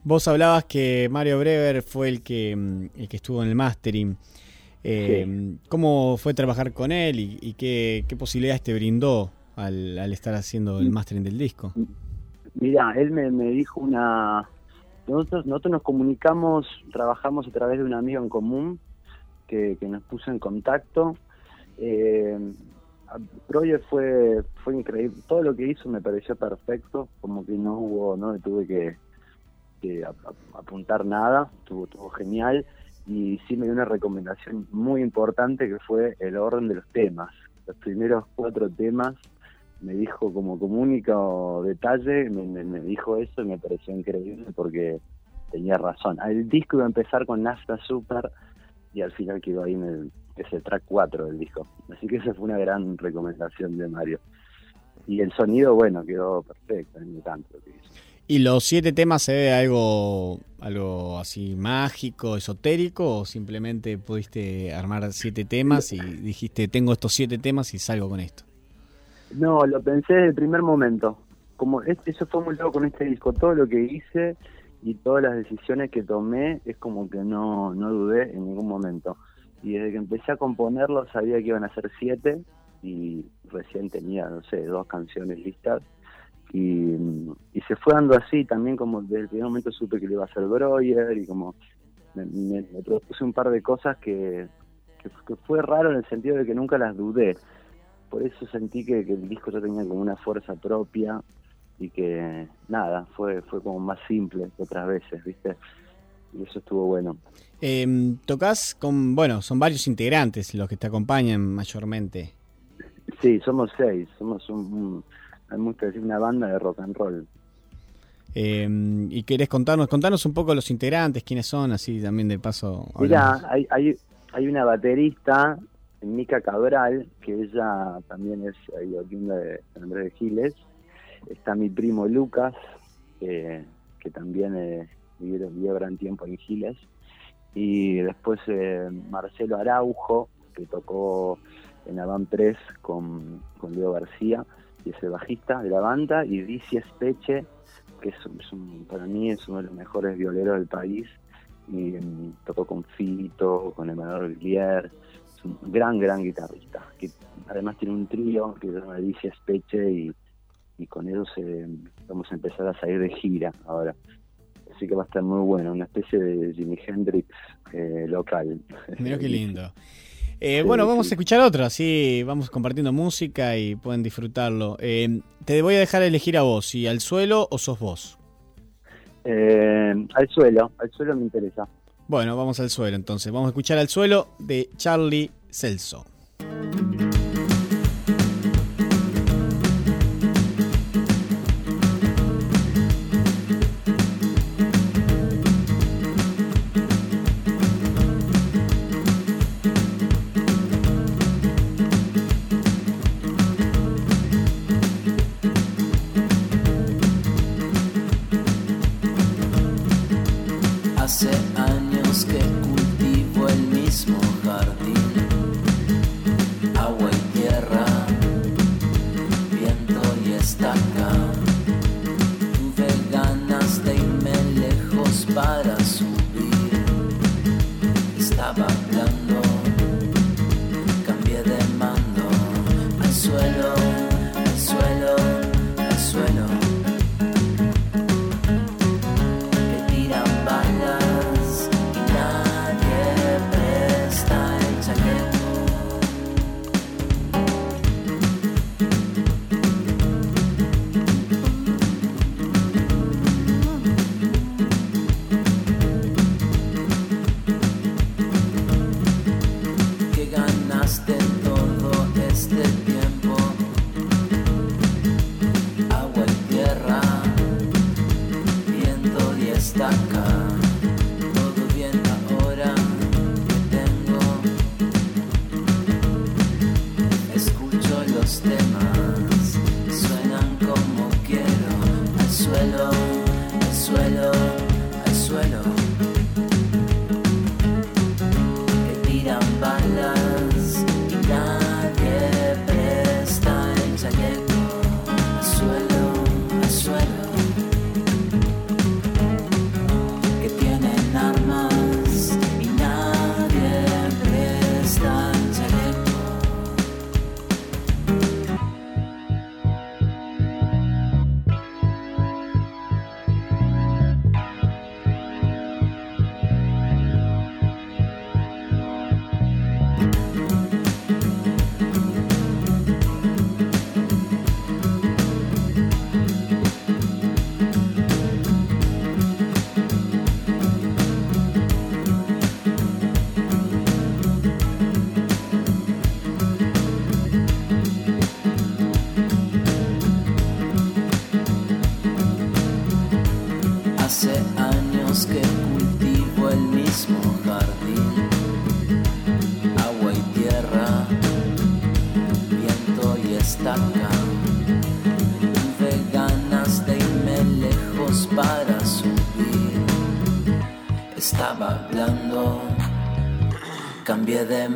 Vos hablabas que Mario Brever fue el que, mm, el que estuvo en el mastering. Eh, ¿Cómo fue trabajar con él y, y qué, qué posibilidades te brindó al, al estar haciendo el mastering del disco? Mira, él me, me dijo una... Nosotros, nosotros nos comunicamos, trabajamos a través de un amigo en común que, que nos puso en contacto Eh, Proye fue fue increíble. Todo lo que hizo me pareció perfecto, como que no hubo, no le tuve que, que ap- ap- apuntar nada, estuvo, estuvo genial y sí me dio una recomendación muy importante que fue el orden de los temas. Los primeros cuatro temas me dijo como, como único detalle, me dijo eso y me pareció increíble porque tenía razón. El disco iba a empezar con Nafta Super y al final quedó ahí en el, es el track 4 del disco. Así que esa fue una gran recomendación de Mario. Y el sonido, bueno, quedó perfecto, encanta lo que hizo. ¿Y los siete temas se ve algo, algo así mágico, esotérico, o simplemente pudiste armar siete temas y dijiste, tengo estos siete temas y salgo con esto? No, lo pensé desde el primer momento. Como es- eso fue muy loco con este disco. Todo lo que hice y todas las decisiones que tomé es como que no, no dudé en ningún momento. Y desde que empecé a componerlo sabía que iban a ser siete y recién tenía, no sé, dos canciones listas. Y, y se fue dando así también como desde el primer momento supe que le iba a hacer Breuer y como me, propuse un par de cosas que, que, fue raro en el sentido de que nunca las dudé por eso sentí que el disco ya tenía como una fuerza propia y que nada, fue fue como más simple que otras veces, ¿viste? Y eso estuvo bueno. Eh, tocas con, bueno, son varios integrantes los que te acompañan mayormente. Sí, somos seis, somos un, un hay mucho decir una banda de rock and roll. Eh, y querés contarnos, contarnos un poco los integrantes, quiénes son, así también de paso. Mira, hablamos. hay, hay, hay una baterista, Mica Cabral, que ella también es ahí, oriunda de San Andrés de Giles. Está mi primo Lucas, que, que también eh, vivió, gran tiempo en Giles. Y después eh, Marcelo Araujo, que tocó en la band 3 con, con Leo García, y es el bajista de la banda. Y Dici Espeche, que es, para mí es uno de los mejores violeros del país y mm, tocó con Fito, con Emanuel Villier, es un gran, gran guitarrista, que además tiene un trío que se llama Alicia Speche y, y con ellos eh, vamos a empezar a salir de gira ahora. Así que va a estar muy bueno, una especie de Jimi Hendrix eh, local. Mirá qué lindo. Eh, bueno, vamos a escuchar otro, así vamos compartiendo música y pueden disfrutarlo. Eh, te voy a dejar elegir a vos, si al suelo o sos vos. Al suelo, al suelo me interesa. Bueno, vamos al suelo entonces. Vamos a escuchar al suelo de Charlie Celso.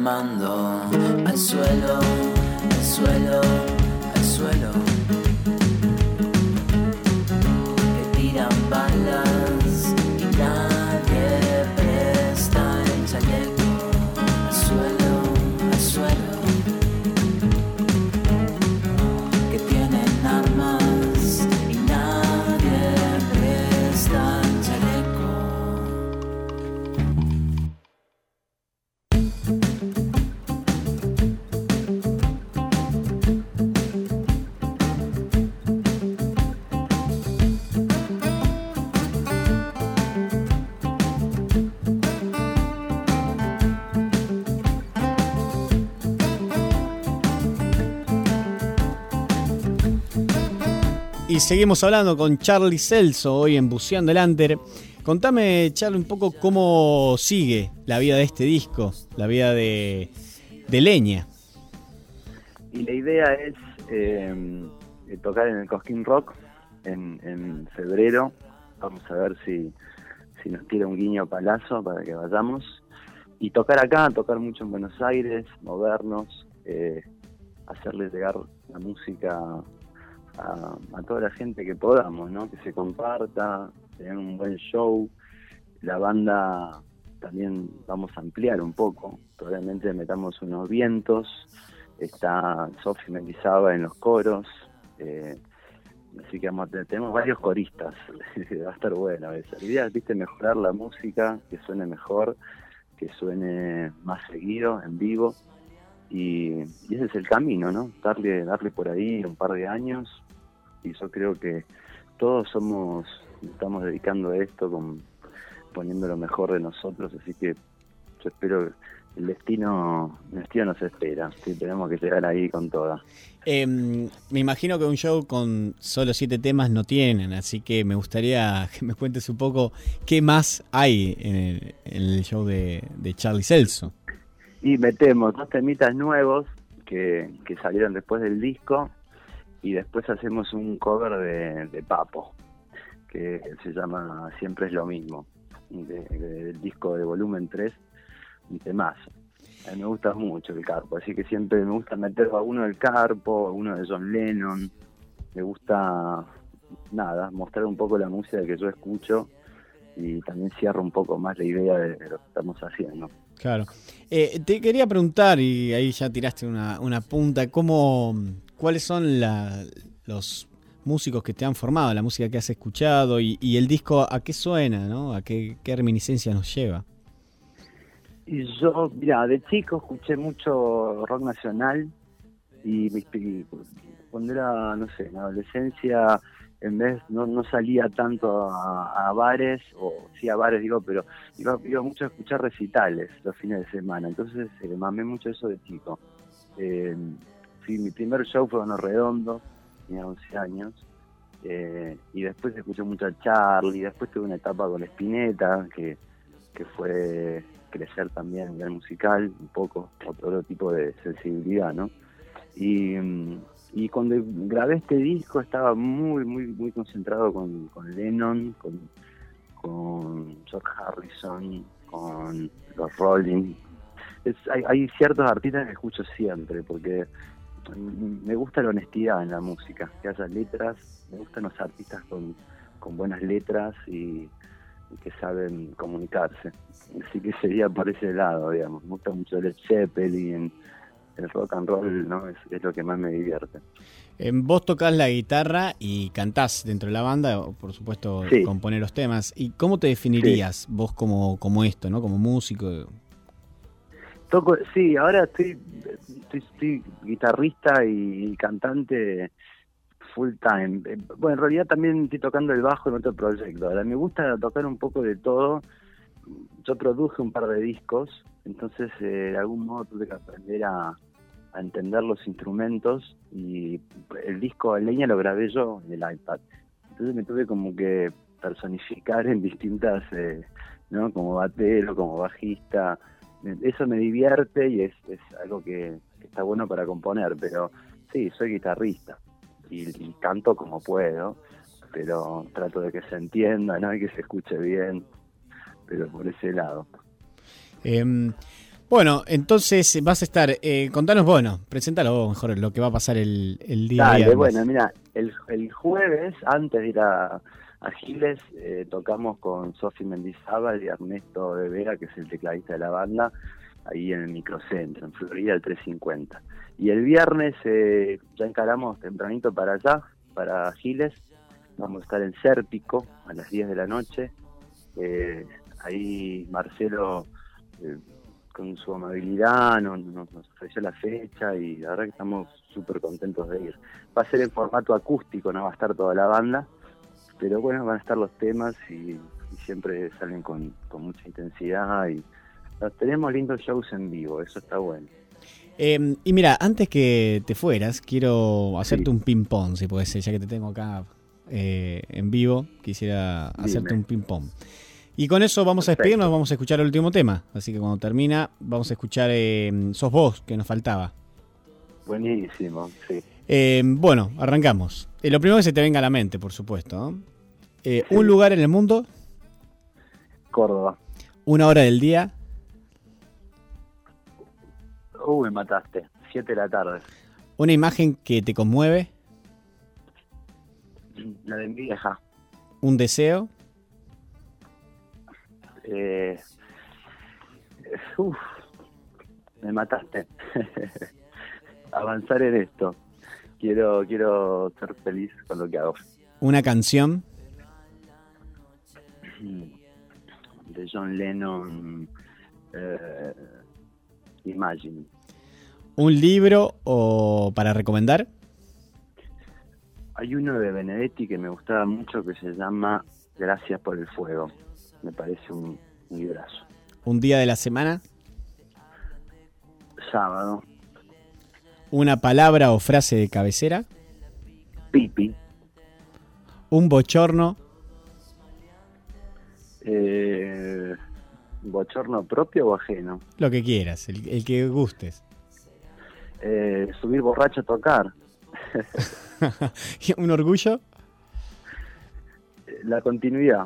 man Seguimos hablando con Charlie Celso hoy en Buceando el Under. Contame, Charlie, un poco cómo sigue la vida de este disco, la vida de, Leña. Y la idea es eh, tocar en el Cosquín Rock en, en febrero. Vamos a ver si, si nos tira un guiño palazo para que vayamos. Y tocar acá, tocar mucho en Buenos Aires, movernos, eh, hacerle llegar la música a, a toda la gente que podamos, ¿no? Que se comparta, tener un buen show. La banda también vamos a ampliar un poco. Probablemente metamos unos vientos. Está Sofi Mendizábal en los coros. eh, así que vamos tenemos varios coristas. Va a estar bueno eso. La idea es, mejorar la música, que suene mejor, que suene más seguido, en vivo. Y, y ese es el camino, ¿no? Darle, darle por ahí un par de años. Y yo creo que todos somos, estamos dedicando a esto, con, poniendo lo mejor de nosotros. Así que yo espero el destino, el destino nos espera. Sí, tenemos que llegar ahí con toda. Eh, me imagino que un show con solo siete temas no tienen, así que me gustaría que me cuentes un poco qué más hay en el, en el show de, de Charlie Celso. Y metemos dos temitas nuevos que, que salieron después del disco y después hacemos un cover de, Papo que se llama Siempre es lo mismo, de- de- del disco de volumen 3, un temazo. A mí me gusta mucho el Carpo, así que siempre me gusta meter a uno del Carpo, a uno de John Lennon, me gusta, nada, mostrar un poco la música que yo escucho y también cierro un poco más la idea de, de lo que estamos haciendo. Claro. Eh, te quería preguntar, y ahí ya tiraste una, una punta, ¿cómo, ¿cuáles son la- los músicos que te han formado, la música que has escuchado y, el disco a qué suena, ¿no? ¿A qué, reminiscencia nos lleva? Y yo, mira, de chico escuché mucho rock nacional y, y cuando era, no sé, en adolescencia, en vez, no, no salía tanto a, bares, o sí a bares digo, pero iba, iba mucho a escuchar recitales los fines de semana, entonces eh, mamé mucho eso de chico. Eh, mi primer show fue en Redondo, tenía 11 años, eh, y después escuché mucho a Charlie, después tuve una etapa con Spinetta, que, que fue crecer también a nivel musical, un poco, otro tipo de sensibilidad, ¿no? Y, y cuando grabé este disco estaba muy, muy, muy concentrado con, con Lennon, con, con George Harrison, con los Rolling. Hay, hay ciertos artistas que escucho siempre, porque me gusta la honestidad en la música, que haya letras, me gustan los artistas con, con buenas letras y, y que saben comunicarse. Así que sería por ese lado, digamos. Me gusta mucho Led Zeppelin, el rock and roll, ¿no? Es, es lo que más me divierte. Vos tocás la guitarra y cantás dentro de la banda, por supuesto, Sí. componer los temas. ¿Y cómo te definirías vos como, como esto, ¿no? Como músico? Toco, sí, ahora estoy, guitarrista y cantante full time. Eh, Bueno, en realidad también estoy tocando el bajo en otro proyecto. Ahora, me gusta tocar un poco de todo. Yo produje un par de discos, entonces eh, de algún modo tuve que aprender a, entender los instrumentos y el disco leña lo grabé yo en el iPad. Entonces me tuve como que personificar en distintas, eh, ¿no? Como batero, como bajista. Eso me divierte y es, es algo que, que está bueno para componer, pero sí, soy guitarrista y, y canto como puedo, pero trato de que se entienda, ¿no? Y que se escuche bien, pero por ese lado. Em, bueno, entonces vas a estar. Eh, contanos, bueno, preséntalo vos mejor lo que va a pasar el, el día Dale, viernes. bueno, mira, el, el jueves, antes de ir a, a Giles, eh, tocamos con Sofi Mendizábal y Ernesto de Vera, que es el tecladista de la banda, ahí en el microcentro, en Florida, el 350. Y el viernes eh, ya encaramos tempranito para allá, para Giles. Vamos a estar en Sérpico a las 10 de la noche. Eh, ahí Marcelo, eh, con su amabilidad, nos- nos ofreció la fecha y la verdad que estamos súper contentos de ir. Va a ser en formato acústico, no va a estar toda la banda, pero bueno, van a estar los temas y, y siempre salen con, con mucha intensidad y no, tenemos lindos shows en vivo, eso está bueno. Em, y mira, antes que te fueras, quiero hacerte un ping-pong, si puede ser, ya que te tengo acá eh, en vivo, quisiera hacerte un ping-pong. Y con eso vamos a despedirnos, vamos a escuchar el último tema. Así que cuando termina, vamos a escuchar em, Sos vos, que nos faltaba. Buenísimo, sí. Em, bueno, arrancamos. Eh, lo primero que se te venga a la mente, por supuesto. ¿no? Eh, un lugar en el mundo, Córdoba. una hora del día, Uh, me mataste. Siete de la tarde. una imagen que te conmueve, La de mi vieja. un deseo, Eh, uf, me mataste. Avanzar en esto. Quiero, quiero ser feliz con lo que hago. una canción, De John Lennon, eh, Imagine. un libro o para recomendar, Hay uno de Benedetti que me gustaba mucho que se llama Gracias por el fuego. Me parece un, un librazo. un día de la semana, Sábado, una palabra o frase de cabecera, Pipi. un bochorno, Eh, ¿Bochorno propio o ajeno? lo que quieras, el, el que gustes. Eh, subir borracho a tocar. un orgullo, La continuidad.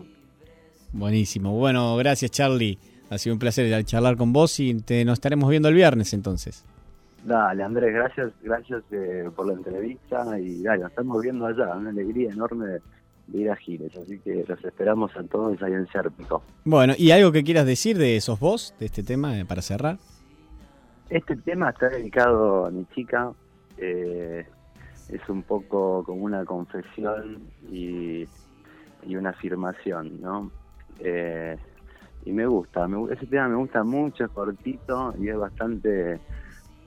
buenísimo. Bueno, gracias Charlie, ha sido un placer charlar con vos y te, nos estaremos viendo el viernes entonces. Dale, Andrés, gracias, gracias eh, por la entrevista y dale, nos estamos viendo allá, una alegría enorme de, de ir a Giles, así que los esperamos a todos ahí en Sérpico. Bueno, ¿y algo que quieras decir de esos vos, de este tema, eh, para cerrar? Este tema está dedicado a mi chica, eh, es un poco como una confesión y, y una afirmación, ¿no? Eh, y me gusta, me, ese tema me gusta mucho, es cortito y es bastante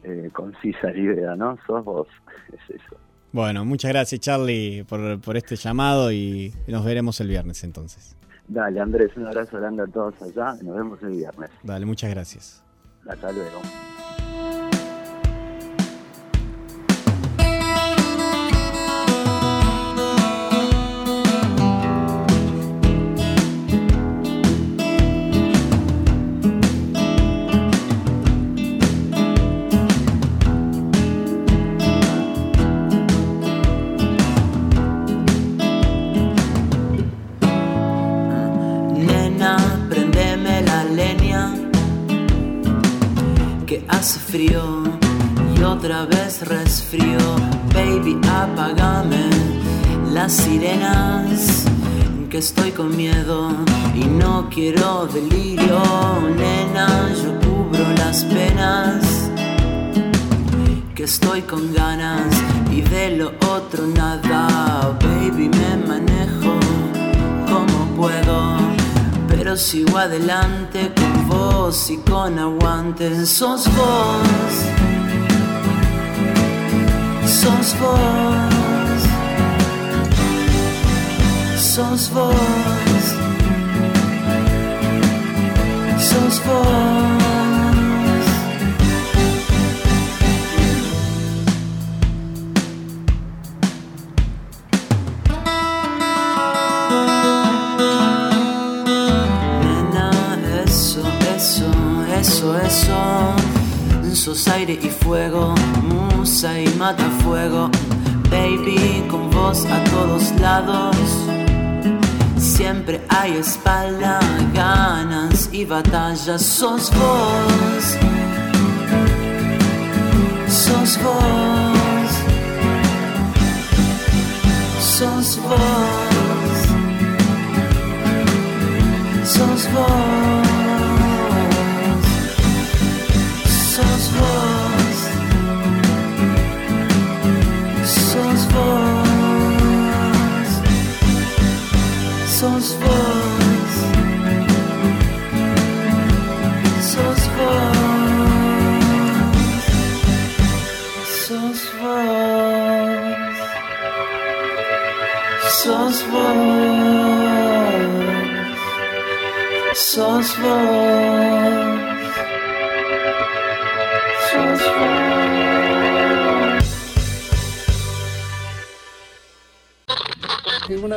eh, concisa la idea, ¿no? Sos vos, es eso. Bueno, muchas gracias Charlie por, por este llamado y nos veremos el viernes entonces. Dale, Andrés, un abrazo grande a todos allá y nos vemos el viernes. Dale, muchas gracias. Hasta luego. Que estoy con miedo y no quiero delirio. Nena, yo cubro las penas que estoy con ganas y de lo otro nada. Baby, me manejo como puedo, pero sigo adelante con vos y con aguante. Sos vos, sos vos, sos vos, sos vos. Nena, eso, eso, eso, eso. Sos aire y fuego, musa y mata fuego. Baby, con vos a todos lados. Siempre hay espalda, ganas y batallas. Sos vos, sos vos, sos vos, sos vos. Sos vos,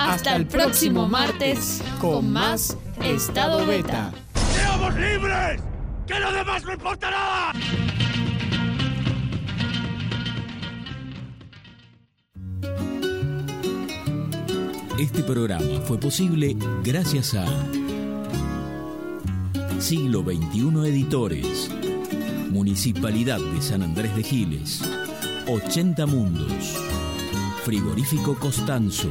Hasta el próximo martes con más Estado Beta. ¡Seamos libres! ¡Que lo demás no importa nada! Este programa fue posible gracias a Siglo XXI Editores, Municipalidad de San Andrés de Giles, 80 Mundos, Frigorífico Costanzo,